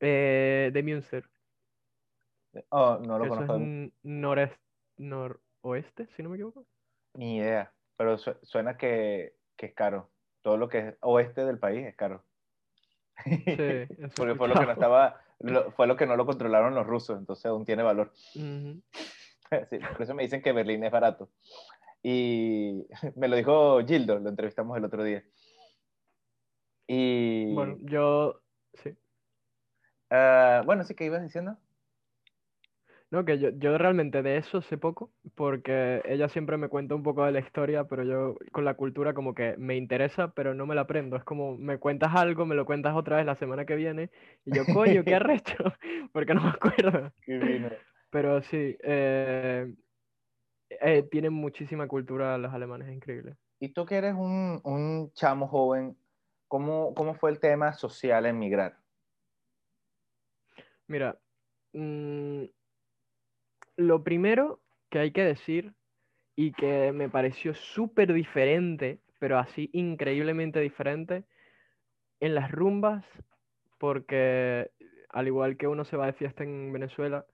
[SPEAKER 1] eh, de Münster.
[SPEAKER 2] Oh, no lo
[SPEAKER 1] eso es
[SPEAKER 2] conozco.
[SPEAKER 1] n- norest- noroeste, si no me equivoco.
[SPEAKER 2] Ni idea. Pero su- suena que, que es caro. Todo lo que es oeste del país es caro.
[SPEAKER 1] Sí,
[SPEAKER 2] Porque fue lo que no estaba, lo- fue lo que no lo controlaron los rusos, entonces aún tiene valor. Sí, por eso me dicen que Berlín es barato. Y me lo dijo Gildo, lo entrevistamos el otro día. Y
[SPEAKER 1] Bueno, yo, sí.
[SPEAKER 2] ah, bueno, sí que ibas diciendo.
[SPEAKER 1] No, que yo, yo realmente de eso sé poco, porque ella siempre me cuenta un poco de la historia, pero yo con la cultura como que me interesa, pero no me la aprendo. Es como, me cuentas algo, me lo cuentas otra vez la semana que viene, y yo, coño, qué arrecho, porque no me acuerdo.
[SPEAKER 2] Qué.
[SPEAKER 1] Pero sí, eh, eh, tienen muchísima cultura los alemanes, es increíble.
[SPEAKER 2] Y tú que eres un, un chamo joven, ¿cómo, ¿cómo fue el tema social en migrar?
[SPEAKER 1] Mira, mm, lo primero que hay que decir y que me pareció súper diferente, pero así increíblemente diferente, en las rumbas, porque al igual que uno se va de fiesta en Venezuela,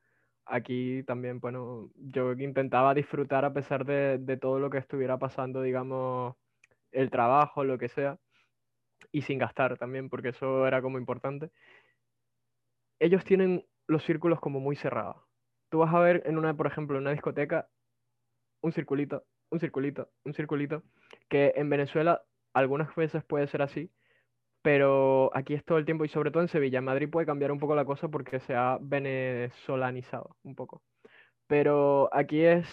[SPEAKER 1] aquí también, bueno, yo intentaba disfrutar a pesar de, de todo lo que estuviera pasando, digamos, el trabajo, lo que sea, y sin gastar también, porque eso era como importante. Ellos tienen los círculos como muy cerrados. Tú vas a ver en una, por ejemplo, en una discoteca, un circulito, un circulito, un circulito, que en Venezuela algunas veces puede ser así, pero aquí es todo el tiempo y sobre todo en Sevilla. En Madrid puede cambiar un poco la cosa porque se ha venezolanizado un poco. Pero aquí es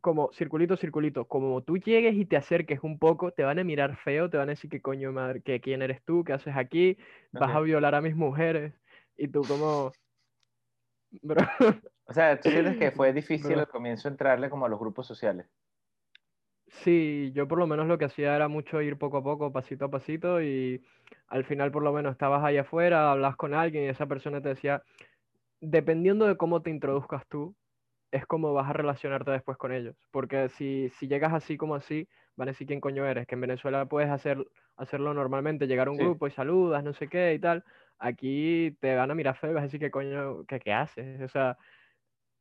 [SPEAKER 1] como circulito, circulito. Como tú llegues y te acerques un poco, te van a mirar feo, te van a decir que coño madre, que quién eres tú, qué haces aquí, vas a
[SPEAKER 2] Ok.
[SPEAKER 1] violar a mis mujeres. Y tú como... Bro,
[SPEAKER 2] O sea, ¿tú sientes que fue difícil
[SPEAKER 1] Bro.
[SPEAKER 2] al comienzo entrarle como a los grupos sociales?
[SPEAKER 1] Sí, yo por lo menos lo que hacía era mucho ir poco a poco, pasito a pasito, y al final por lo menos estabas ahí afuera, hablas con alguien y esa persona te decía, dependiendo de cómo te introduzcas tú, es como vas a relacionarte después con ellos. Porque si, si llegas así como así, van a decir quién coño eres, que en Venezuela puedes hacer, hacerlo normalmente, llegar a un
[SPEAKER 2] Sí.
[SPEAKER 1] grupo y saludas, no sé qué y tal. Aquí te van a mirar feo y vas a decir qué coño, que qué haces. O sea,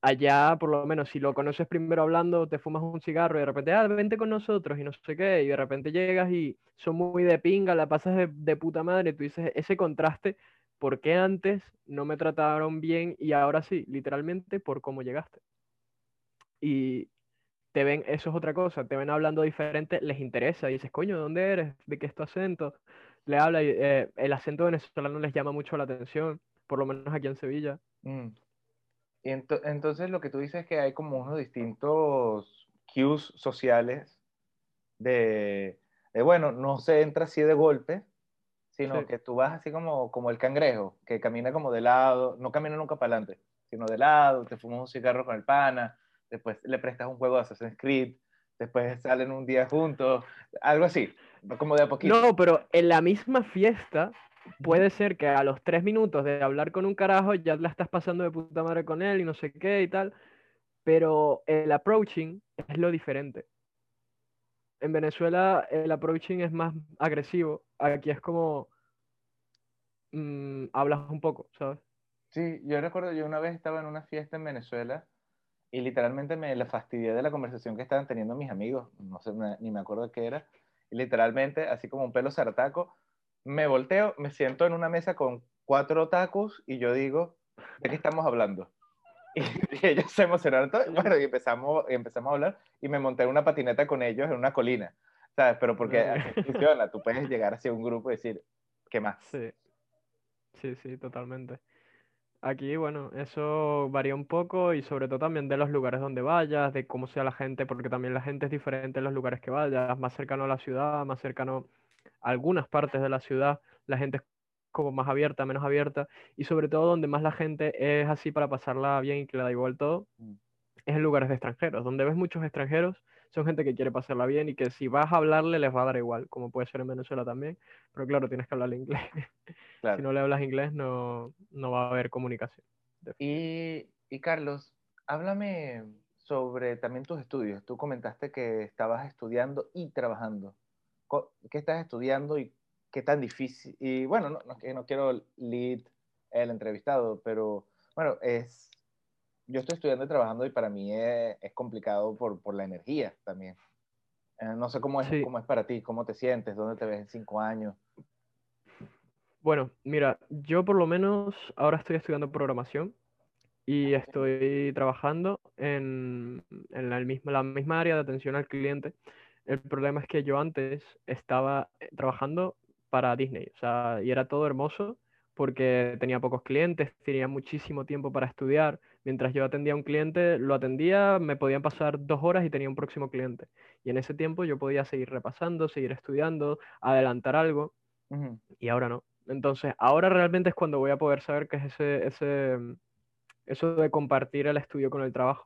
[SPEAKER 1] allá, por lo menos, si lo conoces primero hablando, te fumas un cigarro y de repente, ah, vente con nosotros y no sé qué, y de repente llegas y son muy de pinga, la pasas de, puta madre, tú dices, ese contraste, ¿por qué antes no me trataron bien y ahora sí? Literalmente por cómo llegaste. Y te ven, eso es otra cosa, te ven hablando diferente, les interesa, y dices, coño, ¿de dónde eres? ¿De qué es acento? Le habla y eh, el acento venezolano les llama mucho la atención, por lo menos aquí en Sevilla.
[SPEAKER 2] Mm. Entonces lo que tú dices es que hay como unos distintos cues sociales de, de, bueno, no se entra así de golpe, sino
[SPEAKER 1] Sí.
[SPEAKER 2] que tú vas así como, como el cangrejo, que camina como de lado, no camina nunca para adelante, sino de lado, te fumas un cigarro con el pana, después le prestas un juego de Assassin's Creed, después salen un día juntos, algo así, como de a poquito.
[SPEAKER 1] No, pero en la misma fiesta puede ser que a los tres minutos de hablar con un carajo ya la estás pasando de puta madre con él y no sé qué y tal, pero el approaching es lo diferente. En Venezuela el approaching es más agresivo, aquí es como mm, hablas un poco, ¿sabes?
[SPEAKER 2] Sí, yo recuerdo, yo una vez estaba en una fiesta en Venezuela y literalmente me la fastidié de la conversación que estaban teniendo mis amigos, no sé, ni me acuerdo qué era, y literalmente, así como un pelo zartaco, me volteo, me siento en una mesa con cuatro tacos y yo digo, ¿de qué estamos hablando? Y, ellos se emocionaron todo, bueno, y empezamos, y empezamos a hablar y me monté en una patineta con ellos en una colina, ¿sabes? Pero porque así funciona, tú puedes llegar hacia un grupo y decir, ¿qué más?
[SPEAKER 1] Sí, sí, sí, totalmente. Aquí, bueno, eso varía un poco y sobre todo también de los lugares donde vayas, de cómo sea la gente, porque también la gente es diferente en los lugares que vayas, más cercano a la ciudad, más cercano algunas partes de la ciudad, la gente es como más abierta, menos abierta, y sobre todo donde más la gente es así para pasarla bien y que le da igual todo,
[SPEAKER 2] Mm.
[SPEAKER 1] es en lugares de extranjeros. Donde ves muchos extranjeros son gente que quiere pasarla bien y que si vas a hablarle les va a dar igual, como puede ser en Venezuela también. Pero claro, tienes que hablar inglés. Si no le hablas inglés no, no va a haber comunicación.
[SPEAKER 2] Y, y Carlos, háblame sobre también tus estudios. Tú comentaste que estabas estudiando y trabajando. ¿Qué estás estudiando y qué tan difícil? Y bueno, no, no, no quiero lead el entrevistado, pero bueno, es, yo estoy estudiando y trabajando y para mí es, es complicado por, por, la energía también. Eh, no sé cómo es, sí. cómo es para ti, cómo te sientes, dónde te ves en cinco años.
[SPEAKER 1] Bueno, mira, yo por lo menos ahora estoy estudiando programación y estoy trabajando en, en la, misma, la misma área de atención al cliente. El problema es que yo antes estaba eh, trabajando para Disney, o sea, y era todo hermoso porque tenía pocos clientes, tenía muchísimo tiempo para estudiar. Mientras yo atendía a un cliente, lo atendía, me podían pasar dos horas y tenía un próximo cliente. Y en ese tiempo yo podía seguir repasando, seguir estudiando, adelantar algo, uh -huh. y ahora no. Entonces, ahora realmente es cuando voy a poder saber qué es ese, ese, eso de compartir el estudio con el trabajo.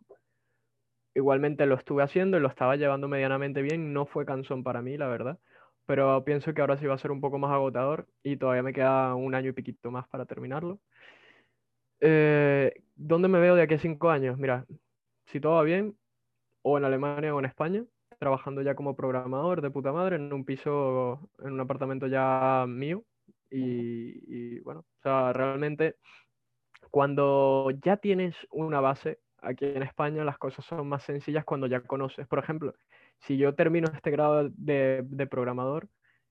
[SPEAKER 1] Igualmente lo estuve haciendo y lo estaba llevando medianamente bien, no fue cansón para mí, la verdad pero pienso que ahora sí va a ser un poco más agotador y todavía me queda un año y piquito más para terminarlo. Eh, ¿Dónde me veo de aquí a cinco años? Mira, si todo va bien, o en Alemania o en España, trabajando ya como programador de puta madre en un piso, en un apartamento ya mío. Y, y bueno, o sea, realmente cuando ya tienes una base, aquí en España las cosas son más sencillas cuando ya conoces. Por ejemplo, si yo termino este grado de, de, programador,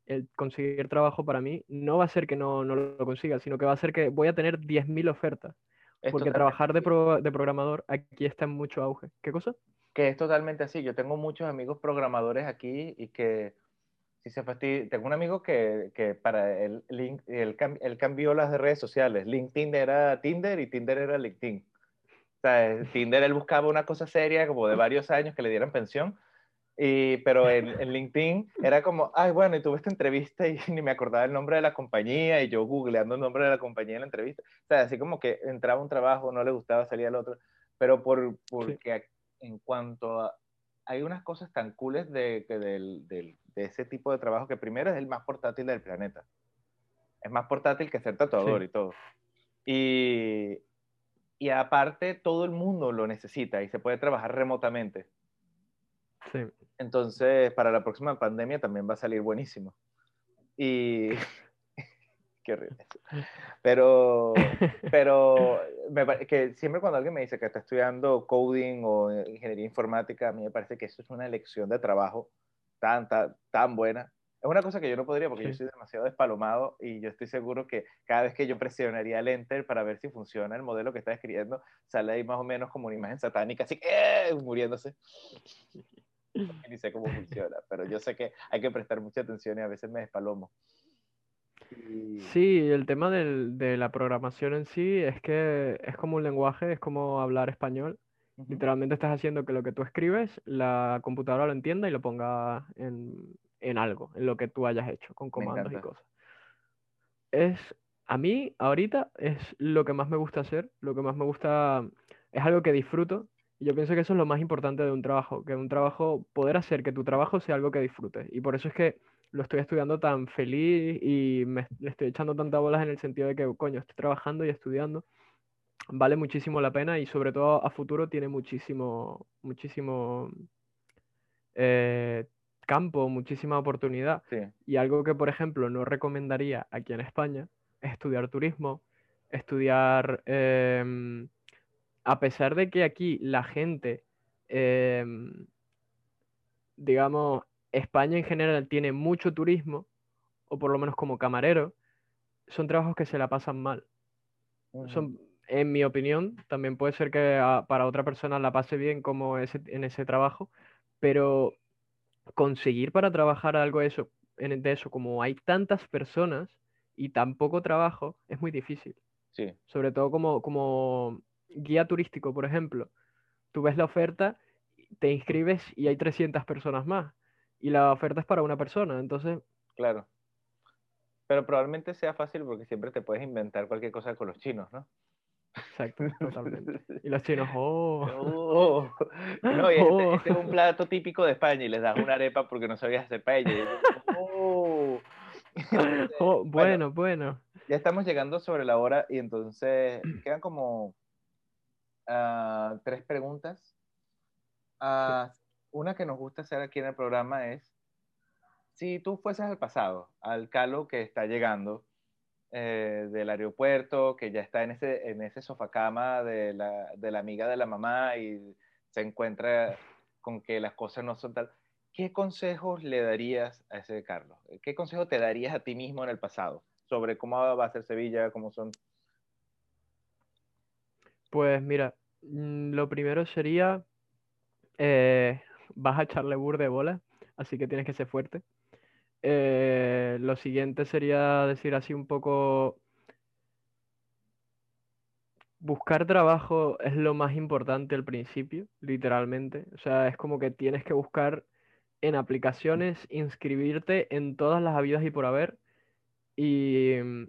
[SPEAKER 1] el conseguir trabajo para mí no va a ser que no, no lo consiga, sino que va a ser que voy a tener 10.000 ofertas. Es porque trabajar de, pro, de, programador aquí está en mucho auge. ¿Qué cosa?
[SPEAKER 2] Que es totalmente así. Yo tengo muchos amigos programadores aquí y que si se fastidia, tengo un amigo que, que para el link, él, él cambió las redes sociales. LinkedIn era Tinder y Tinder era LinkedIn. Sea, Tinder él buscaba una cosa seria como de varios años que le dieran pensión y, pero en, en, LinkedIn era como, ay, bueno, y tuve esta entrevista y ni me acordaba el nombre de la compañía y yo googleando el nombre de la compañía en la entrevista. O sea, así como que entraba un trabajo, no le gustaba, salía el otro. Pero por, porque sí. en cuanto a... Hay unas cosas tan cooles de, de, de, de, ese tipo de trabajo que primero es el más portátil del planeta. Es más portátil que ser tatuador sí. y todo. Y, y aparte todo el mundo lo necesita y se puede trabajar remotamente.
[SPEAKER 1] Sí.
[SPEAKER 2] Entonces, para la próxima pandemia también va a salir buenísimo. Y. Qué horrible. Pero, pero me que siempre cuando alguien me dice que está estudiando coding o ingeniería informática, a mí me parece que eso es una elección de trabajo tan, tan, tan buena. Es una cosa que yo no podría porque sí. yo soy demasiado despalomado y yo estoy seguro que cada vez que yo presionaría el enter para ver si funciona el modelo que está escribiendo, sale ahí más o menos como una imagen satánica, así que ¡eh! muriéndose ni sé cómo funciona, pero yo sé que hay que prestar mucha atención y a veces me despalomo.
[SPEAKER 1] Y... Sí, el tema del, de la programación en sí es que es como un lenguaje, es como hablar español. Uh -huh. Literalmente estás haciendo que lo que tú escribes, la computadora lo entienda y lo ponga en, en algo, en lo que tú hayas hecho, con comandos y cosas. Es, a mí, ahorita, es lo que más me gusta hacer, lo que más me gusta, es algo que disfruto y yo pienso que eso es lo más importante de un trabajo, que un trabajo, poder hacer que tu trabajo sea algo que disfrutes. Y por eso es que lo estoy estudiando tan feliz y me le estoy echando tantas bolas en el sentido de que, coño, estoy trabajando y estudiando. Vale muchísimo la pena y sobre todo a futuro tiene muchísimo, muchísimo eh, campo, muchísima oportunidad.
[SPEAKER 2] Sí.
[SPEAKER 1] Y algo que, por ejemplo, no recomendaría aquí en España es estudiar turismo, estudiar... Eh, a pesar de que aquí la gente, eh, digamos, España en general tiene mucho turismo, o por lo menos como camarero, son trabajos que se la pasan mal. Uh -huh. Son, en mi opinión, también puede ser que a, para otra persona la pase bien como ese, en ese trabajo, pero conseguir para trabajar algo de eso, en, de eso, como hay tantas personas y tan poco trabajo, es muy difícil.
[SPEAKER 2] Sí.
[SPEAKER 1] Sobre todo como, como guía turístico, por ejemplo, tú ves la oferta, te inscribes y hay 300 personas más. Y la oferta es para una persona, entonces...
[SPEAKER 2] Claro. Pero probablemente sea fácil porque siempre te puedes inventar cualquier cosa con los chinos, ¿no?
[SPEAKER 1] Exacto, totalmente. Y los chinos, oh.
[SPEAKER 2] Oh. No, y este,
[SPEAKER 1] Oh.
[SPEAKER 2] este es un plato típico de España y les das una arepa porque no sabías hacer paella. Yo, oh.
[SPEAKER 1] Oh,
[SPEAKER 2] bueno,
[SPEAKER 1] bueno, bueno.
[SPEAKER 2] ya estamos llegando sobre la hora y entonces quedan como ah, tres preguntas. Ah, Una que nos gusta hacer aquí en el programa es, si tú fueses al pasado, al Calo que está llegando eh, del aeropuerto, que ya está en ese, en ese sofacama de la, de la amiga de la mamá y se encuentra con que las cosas no son tal, ¿qué consejos le darías a ese Carlos? ¿Qué consejo te darías a ti mismo en el pasado sobre cómo va a ser Sevilla, cómo son...
[SPEAKER 1] Pues mira, mm, lo primero sería, eh, vas a echarle bur de bola, así que tienes que ser fuerte. Eh, lo siguiente sería decir así un poco, buscar trabajo es lo más importante al principio, literalmente. O sea, es como que tienes que buscar en aplicaciones, inscribirte en todas las habidas y por haber y mm,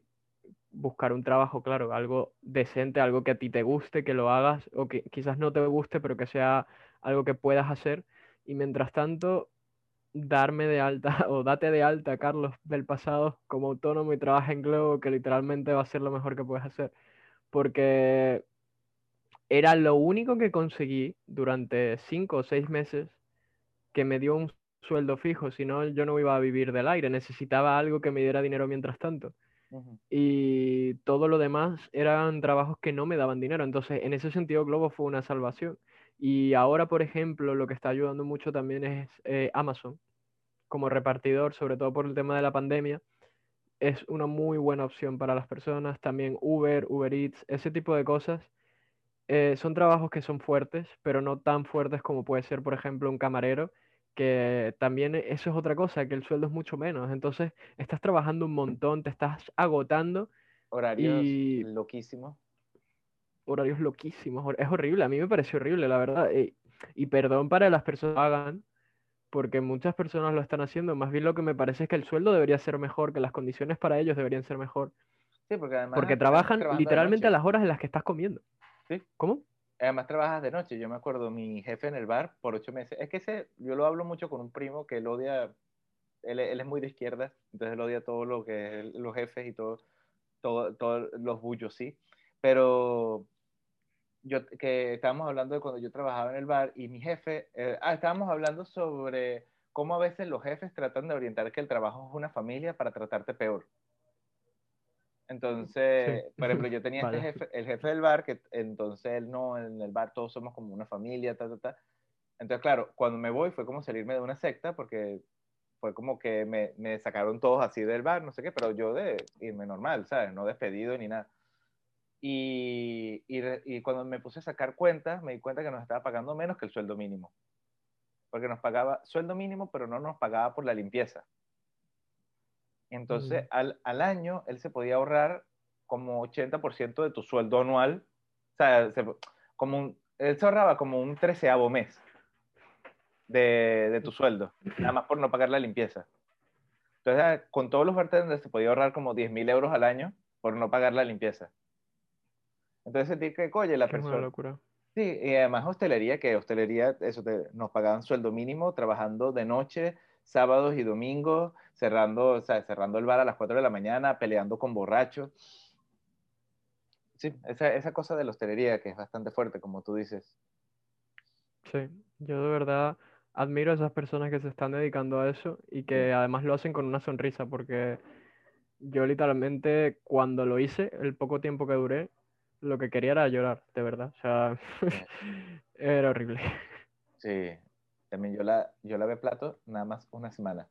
[SPEAKER 1] buscar un trabajo, claro, algo decente, algo que a ti te guste, que lo hagas o que quizás no te guste, pero que sea algo que puedas hacer. Y mientras tanto, darme de alta o date de alta, Carlos, del pasado como autónomo y trabaja en Globo, que literalmente va a ser lo mejor que puedes hacer. Porque era lo único que conseguí durante cinco o seis meses que me dio un sueldo fijo, si no yo no iba a vivir del aire, necesitaba algo que me diera dinero mientras tanto. Y todo lo demás eran trabajos que no me daban dinero. Entonces, en ese sentido, Globo fue una salvación. Y ahora, por ejemplo, lo que está ayudando mucho también es eh, Amazon como repartidor, sobre todo por el tema de la pandemia. Es una muy buena opción para las personas. También Uber, Uber Eats, ese tipo de cosas. eh, son trabajos que son fuertes, pero no tan fuertes como puede ser, por ejemplo, un camarero, que también eso es otra cosa, que el sueldo es mucho menos. Entonces, estás trabajando un montón, te estás agotando
[SPEAKER 2] Horarios
[SPEAKER 1] Y-
[SPEAKER 2] loquísimos.
[SPEAKER 1] Horarios loquísimos. Es horrible, a mí me pareció horrible, la verdad. Y, y perdón para las personas que hagan, porque muchas personas lo están haciendo. Más bien lo que me parece es que el sueldo debería ser mejor, que las condiciones para ellos deberían ser mejor.
[SPEAKER 2] Sí, porque además...
[SPEAKER 1] Porque trabajan literalmente a las horas en las que estás comiendo.
[SPEAKER 2] Sí.
[SPEAKER 1] ¿Cómo?
[SPEAKER 2] Además trabajas de noche. Yo me acuerdo, mi jefe en el bar por ocho meses. Es que ese, yo lo hablo mucho con un primo que él odia, él, él es muy de izquierda, entonces él odia todo lo que es los jefes y todo, todo, todos los bullos, sí. Pero yo, que estábamos hablando de cuando yo trabajaba en el bar y mi jefe, eh, ah, estábamos hablando sobre cómo a veces los jefes tratan de orientar que el trabajo es una familia para tratarte peor. Entonces,
[SPEAKER 1] Sí.
[SPEAKER 2] por ejemplo, yo tenía este
[SPEAKER 1] Vale.
[SPEAKER 2] jefe, el jefe del bar, que entonces él no, en el bar todos somos como una familia, ta, ta, ta. Entonces, claro, cuando me voy fue como salirme de una secta porque fue como que me, me sacaron todos así del bar, no sé qué, pero yo de irme normal, ¿sabes? No despedido ni nada. Y, y, y cuando me puse a sacar cuentas, me di cuenta que nos estaba pagando menos que el sueldo mínimo. Porque nos pagaba sueldo mínimo, pero no nos pagaba por la limpieza. Entonces,
[SPEAKER 1] Mm.
[SPEAKER 2] al, al año, él se podía ahorrar como 80% de tu sueldo anual. O sea, se- como un- él se ahorraba como un treceavo mes de, de tu sueldo, nada más por no pagar la limpieza. Entonces, ah, con todos los bartenders se podía ahorrar como 10 mil euros al año por no pagar la limpieza. Entonces sentí que, oye, la
[SPEAKER 1] Que es una
[SPEAKER 2] persona...
[SPEAKER 1] locura.
[SPEAKER 2] Sí, y además hostelería, que hostelería, eso te- nos pagaban sueldo mínimo, trabajando de noche, sábados y domingos, cerrando, o sea, cerrando el bar a las 4 de la mañana, peleando con borrachos. Sí, esa, esa cosa de la hostelería que es bastante fuerte, como tú dices.
[SPEAKER 1] Sí, yo de verdad admiro a esas personas que se están dedicando a eso y que además lo hacen con una sonrisa, porque yo literalmente cuando lo hice, el poco tiempo que duré, lo que quería era llorar, de verdad. O sea, era horrible.
[SPEAKER 2] Sí, también yo la, yo lavé plato nada más una semana,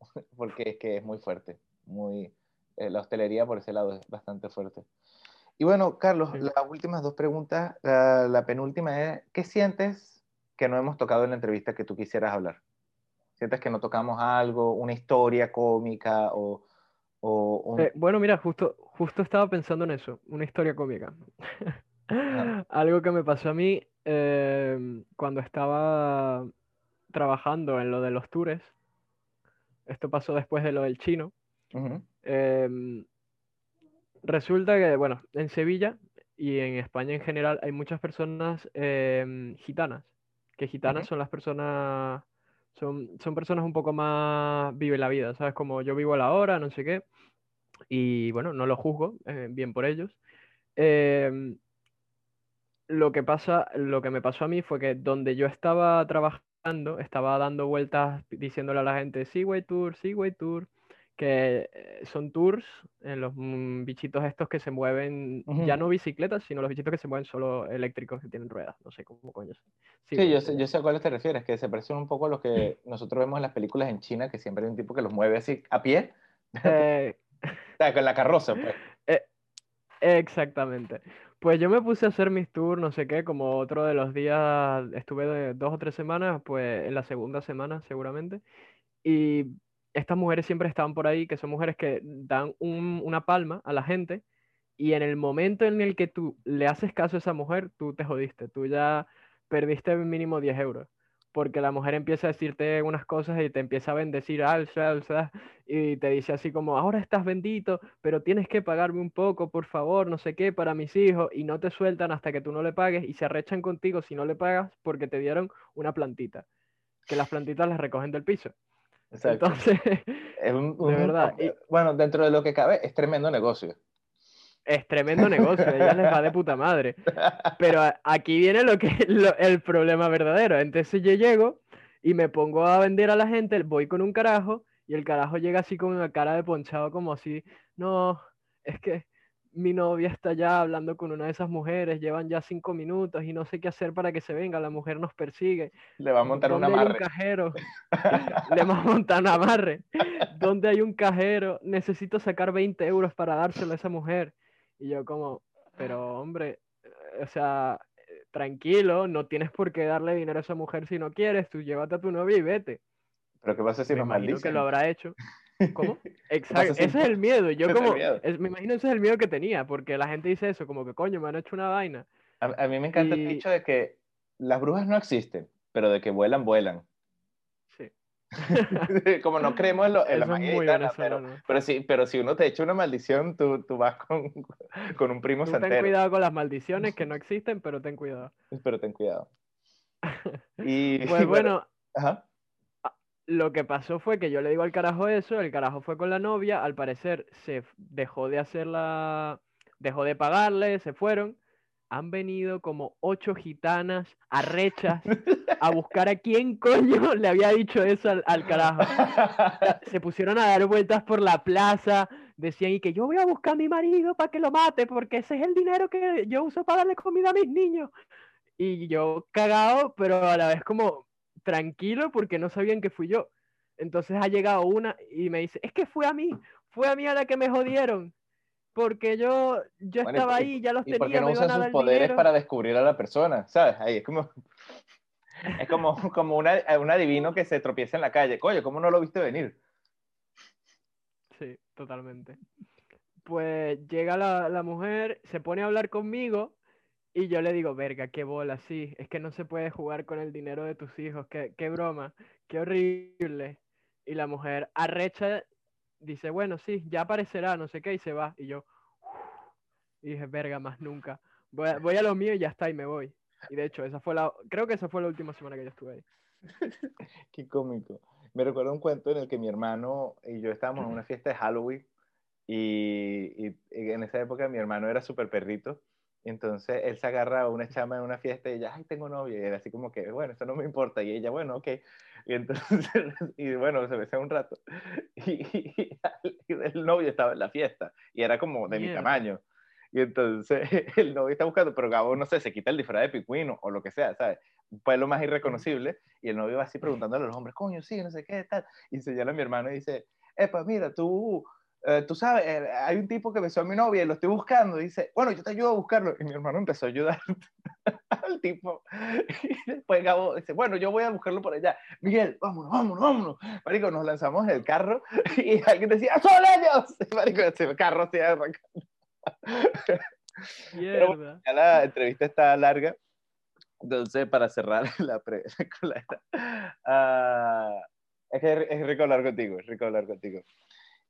[SPEAKER 2] porque es que es muy fuerte, muy, eh, la hostelería por ese lado es bastante fuerte. Y bueno, Carlos,
[SPEAKER 1] Sí.
[SPEAKER 2] las últimas dos preguntas, la, la penúltima es, ¿qué sientes que no hemos tocado en la entrevista que tú quisieras hablar? ¿Sientes que no tocamos algo, una historia cómica o, o.
[SPEAKER 1] Eh, bueno, mira, justo, justo estaba pensando en eso, una historia cómica. Algo que me pasó a mí eh, cuando estaba trabajando en lo de los tours. Esto pasó después de lo del chino. Em, resulta que, bueno, en Sevilla y en España en general hay muchas personas em, gitanas, que gitanas son las personas, son, son personas un poco más vive la vida, ¿sabes? Como yo vivo la hora, no sé qué, y bueno, no lo juzgo, eh, bien por ellos. Em, lo que pasa, lo que me pasó a mí fue que donde yo estaba trabajando, estaba dando vueltas diciéndole a la gente, Seaway Tour, Seaway Tour, que eh, son tours en los mm, bichitos estos que se mueven, ya no bicicletas, sino los bichitos que se mueven solo eléctricos que tienen ruedas, no sé cómo coño.
[SPEAKER 2] Sí, sí yo, sé, yo sé a cuáles te refieres, que se parecen un poco a los que nosotros vemos en las películas en China, que siempre hay un tipo que los mueve así a pie, eh... con la carroza, pues.
[SPEAKER 1] Eh, exactamente. Pues yo me puse a hacer mis tours, no sé qué, como otro de los días, estuve de dos o tres semanas, pues en la segunda semana seguramente, y estas mujeres siempre estaban por ahí, que son mujeres que dan una palma a la gente, y en el momento en el que tú le haces caso a esa mujer, tú te jodiste, tú ya perdiste mínimo 10 euros porque la mujer empieza a decirte unas cosas y te empieza a bendecir, alza, alza, y te dice así como, ahora estás bendito, pero tienes que pagarme un poco, por favor, no sé qué, para mis hijos, y no te sueltan hasta que tú no le pagues y se arrechan contigo si no le pagas porque te dieron una plantita, que las plantitas las recogen del piso. Exacto. Entonces,
[SPEAKER 2] es un, de verdad. bueno, dentro de lo que cabe, es tremendo negocio
[SPEAKER 1] es tremendo negocio, ella les va de puta madre. Pero aquí viene lo que el problema verdadero. Entonces yo llego y me pongo a vender a la gente, voy con un carajo y el carajo llega así con una cara de ponchado como así, no, es que mi novia está ya hablando con una de esas mujeres, llevan ya cinco minutos y no sé qué hacer para que se venga, la mujer nos persigue.
[SPEAKER 2] Le va a montar un amarre.
[SPEAKER 1] un cajero? Le va a montar un amarre. ¿Dónde hay un cajero? Necesito sacar 20 euros para dárselo a esa mujer. Y yo como, pero hombre, o sea, tranquilo, no tienes por qué darle dinero a esa mujer si no quieres, tú llévate a tu novia y vete.
[SPEAKER 2] Pero ¿qué pasa si me
[SPEAKER 1] imagino que lo habrá hecho. ¿Cómo? Exacto, ese es el miedo. Yo como, me imagino ese es el miedo que tenía, porque la gente dice eso, como que coño, me han hecho una vaina.
[SPEAKER 2] A, mí me encanta el dicho de que las brujas no existen, pero de que vuelan, vuelan. como no creemos en, lo, en la magia pero, pero, si, pero si uno te echa una maldición, tú, tú vas con, con, un primo
[SPEAKER 1] tú Ten cuidado con las maldiciones que no existen, pero ten cuidado.
[SPEAKER 2] Pero ten cuidado. Y,
[SPEAKER 1] pues bueno, lo que pasó fue que yo le digo al carajo eso, el carajo fue con la novia, al parecer se dejó de hacerla, dejó de pagarle, se fueron han venido como ocho gitanas arrechas a buscar a quién coño le había dicho eso al, carajo. Se pusieron a dar vueltas por la plaza, decían y que yo voy a buscar a mi marido para que lo mate porque ese es el dinero que yo uso para darle comida a mis niños. Y yo cagado, pero a la vez como tranquilo porque no sabían que fui yo. Entonces ha llegado una y me dice, es que fue a mí, fue a mí a la que me jodieron porque yo, yo estaba ahí, ya los tenía. ¿Y por qué
[SPEAKER 2] no usan sus poderes para descubrir a la persona? ¿Sabes? Ahí es como, es como, como una, un adivino que se tropieza en la calle. Coño, ¿cómo no lo viste venir?
[SPEAKER 1] Sí, totalmente. Pues llega la, la mujer, se pone a hablar conmigo y yo le digo, verga, qué bola, sí, es que no se puede jugar con el dinero de tus hijos, qué, qué broma, qué horrible. Y la mujer arrecha dice, bueno, sí, ya aparecerá, no sé qué, y se va. Y yo, y dije, verga, más nunca. Voy a, voy a lo mío y ya está, y me voy. Y de hecho, esa fue la, creo que esa fue la última semana que yo estuve ahí.
[SPEAKER 2] Qué cómico. Me recuerdo un cuento en el que mi hermano y yo estábamos en una fiesta de Halloween y, y en esa época mi hermano era súper perrito entonces él se agarra a una chama en una fiesta y ella, ay, tengo novia. Y él así como que, bueno, eso no me importa. Y ella, bueno, ok. Y entonces, y bueno, se besé un rato. Y, el novio estaba en la fiesta y era como de mi tamaño. Y entonces el novio está buscando, pero Gabo, no sé, se quita el disfraz de picuino o lo que sea, ¿sabes? Un pelo más irreconocible. Y el novio va así preguntándole a los hombres, coño, sí, no sé qué, tal. Y se llama a mi hermano y dice, epa, mira, tú eh, tú sabes, eh, hay un tipo que besó a mi novia y lo estoy buscando. Y dice, bueno, yo te ayudo a buscarlo. Y mi hermano empezó a ayudar al tipo. Y después Gabo dice, bueno, yo voy a buscarlo por allá. Miguel, vámonos, vámonos, vámonos. Marico, nos lanzamos en el carro y alguien decía, ¡son ellos! Marico, el carro se arrancando. Pero ya la entrevista está larga. Entonces, para cerrar la pre uh, es que es rico hablar contigo, es rico hablar contigo.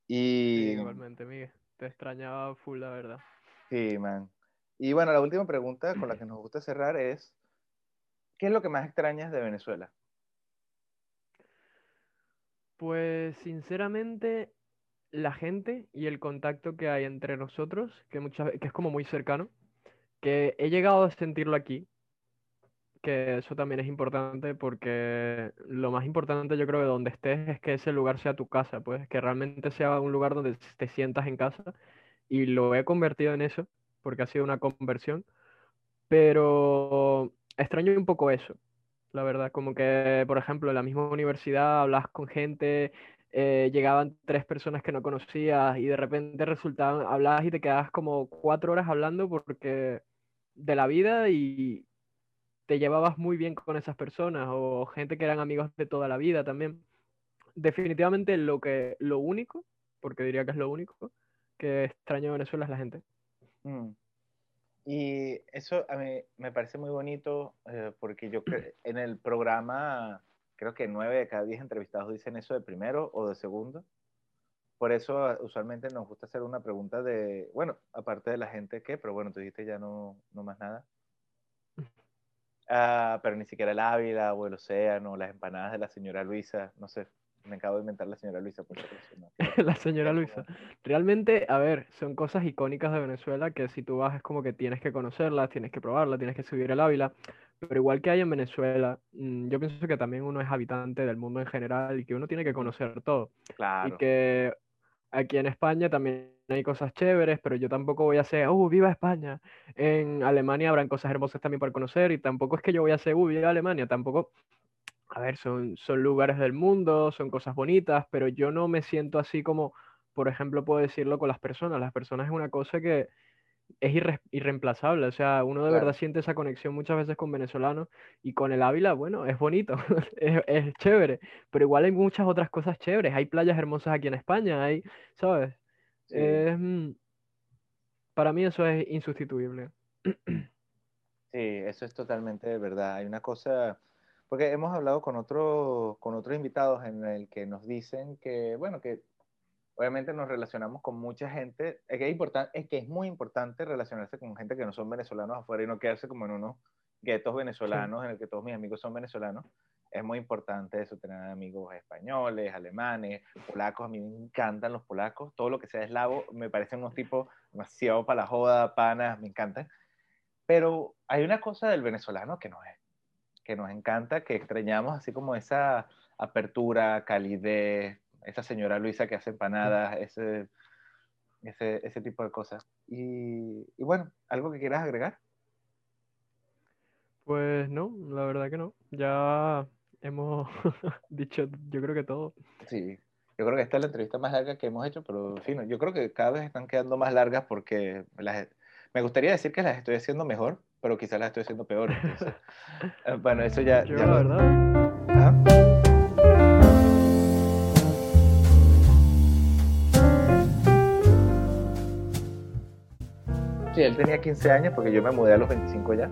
[SPEAKER 2] Y...
[SPEAKER 1] igualmente, Miguel. Te extrañaba full, la verdad.
[SPEAKER 2] Sí, man. Y bueno, la última pregunta con la que nos gusta cerrar es, ¿qué es lo que más extrañas de Venezuela?
[SPEAKER 1] Pues sinceramente, la gente y el contacto que hay entre nosotros, que, muchas, que es como muy cercano, que he llegado a sentirlo aquí, que eso también es importante porque lo más importante yo creo que donde estés es que ese lugar sea tu casa, pues que realmente sea un lugar donde te sientas en casa y lo he convertido en eso porque ha sido una conversión, pero extraño un poco eso, la verdad, como que, por ejemplo, en la misma universidad hablas con gente, eh, llegaban tres personas que no conocías y de repente resultaban, hablabas y te quedabas como cuatro horas hablando porque de la vida y te llevabas muy bien con esas personas o gente que eran amigos de toda la vida también. Definitivamente lo que lo único, porque diría que es lo único que extraño de Venezuela es la gente.
[SPEAKER 2] Mm. Y eso a mí me parece muy bonito eh, porque yo en el programa creo que nueve de cada diez entrevistados dicen eso de primero o de segundo. Por eso ah, usualmente nos gusta hacer una pregunta de, bueno, aparte de la gente que, pero bueno, tú dijiste ya no, no más nada. Ah, pero ni siquiera el Ávila o el océano, las empanadas de la señora Luisa, no sé, me acabo de inventar la señora Luisa. Por
[SPEAKER 1] la señora Luisa. Realmente, a ver, son cosas icónicas de Venezuela que si tú vas es como que tienes que conocerlas, tienes que probarlas, tienes que subir el Ávila. Pero igual que hay en Venezuela, mm, yo pienso que también uno es habitante del mundo en general y que uno tiene que conocer todo.
[SPEAKER 2] Claro.
[SPEAKER 1] Y que aquí en España también hay cosas chéveres, pero yo tampoco voy a hacer, ¡uh, viva España! En Alemania habrán cosas hermosas también para conocer y tampoco es que yo voy a hacer, ¡uh, viva Alemania! Tampoco a ver, son, son lugares del mundo, son cosas bonitas, pero yo no me siento así como, por ejemplo, puedo decirlo con las personas. Las personas es una cosa que es irreemplazable, o sea, uno de verdad siente esa conexión muchas veces con venezolanos y con el Ávila, bueno, es bonito, es, chévere, pero igual hay muchas otras cosas chéveres, hay playas hermosas aquí en España, hay, ¿sabes? Mm, para mí eso es insustituible.
[SPEAKER 2] Sí, eso es totalmente verdad. Hay una cosa, porque hemos hablado con, otro, con otros invitados en el que nos dicen que, bueno, que obviamente nos relacionamos con mucha gente. Es que es, es, que es muy importante relacionarse con gente que no son venezolanos afuera y no quedarse como en unos guetos venezolanos en el que todos mis amigos son venezolanos. Es muy importante eso, tener amigos españoles, alemanes, polacos. A mí me encantan los polacos. Todo lo que sea eslavo me parecen unos tipos demasiado para la joda, panas, me encantan. Pero hay una cosa del venezolano que no es que nos encanta, que extrañamos, así como esa apertura, calidez, esa señora Luisa que hace empanadas, ese, ese, ese tipo de cosas. Y, y, bueno, ¿algo que quieras agregar?
[SPEAKER 1] Pues no, la verdad que no. Ya hemos dicho, yo creo que todo.
[SPEAKER 2] Sí, yo creo que esta es la entrevista más larga que hemos hecho, pero fin, yo creo que cada vez están quedando más largas porque las, me gustaría decir que las estoy haciendo mejor, pero quizás la estoy haciendo peor. Eh, bueno, eso ya...
[SPEAKER 1] Yo,
[SPEAKER 2] ya
[SPEAKER 1] la verdad.
[SPEAKER 2] Sí, él tenía 15 años porque yo me mudé a los 25 ya.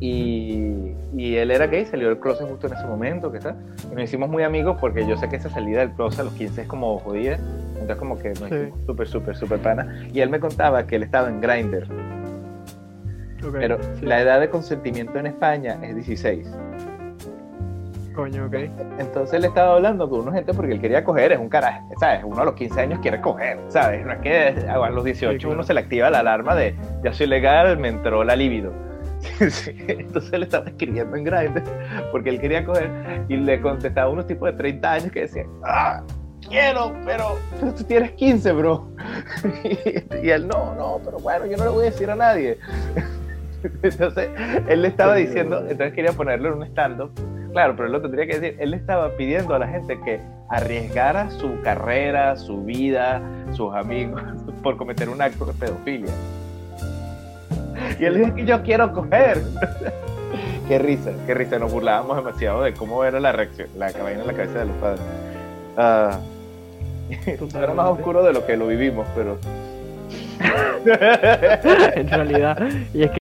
[SPEAKER 2] Y, y él era gay, salió del closet justo en ese momento, ¿qué tal? Y nos hicimos muy amigos porque yo sé que esa salida del closet a los 15 es como jodida. Entonces como que nos hicimos súper, súper, súper pana. Y él me contaba que él estaba en Grindr pero la edad de consentimiento en España es 16.
[SPEAKER 1] Coño, ok.
[SPEAKER 2] Entonces él estaba hablando con una gente porque él quería coger, es un carajo, ¿sabes? Uno a los 15 años quiere coger, ¿sabes? No es que a los 18 uno se le activa la alarma de ya soy legal, me entró la libido. Entonces él estaba escribiendo en Grindr porque él quería coger y le contestaba a unos tipos de 30 años que decían, ¡ah! Quiero, pero, tú tienes 15, bro. y él, no, no, pero bueno, yo no le voy a decir a nadie. Entonces, él le estaba diciendo, entonces quería ponerlo en un stand-up. Claro, pero él lo tendría que decir. Él estaba pidiendo a la gente que arriesgara su carrera, su vida, sus amigos, por cometer un acto de pedofilia. Y él dijo que yo quiero coger. qué risa, qué risa. Nos burlábamos demasiado de cómo era la reacción, la cabina en la cabeza de los padres. Ah, era más oscuro de lo que lo vivimos, pero.
[SPEAKER 1] en realidad. Y es que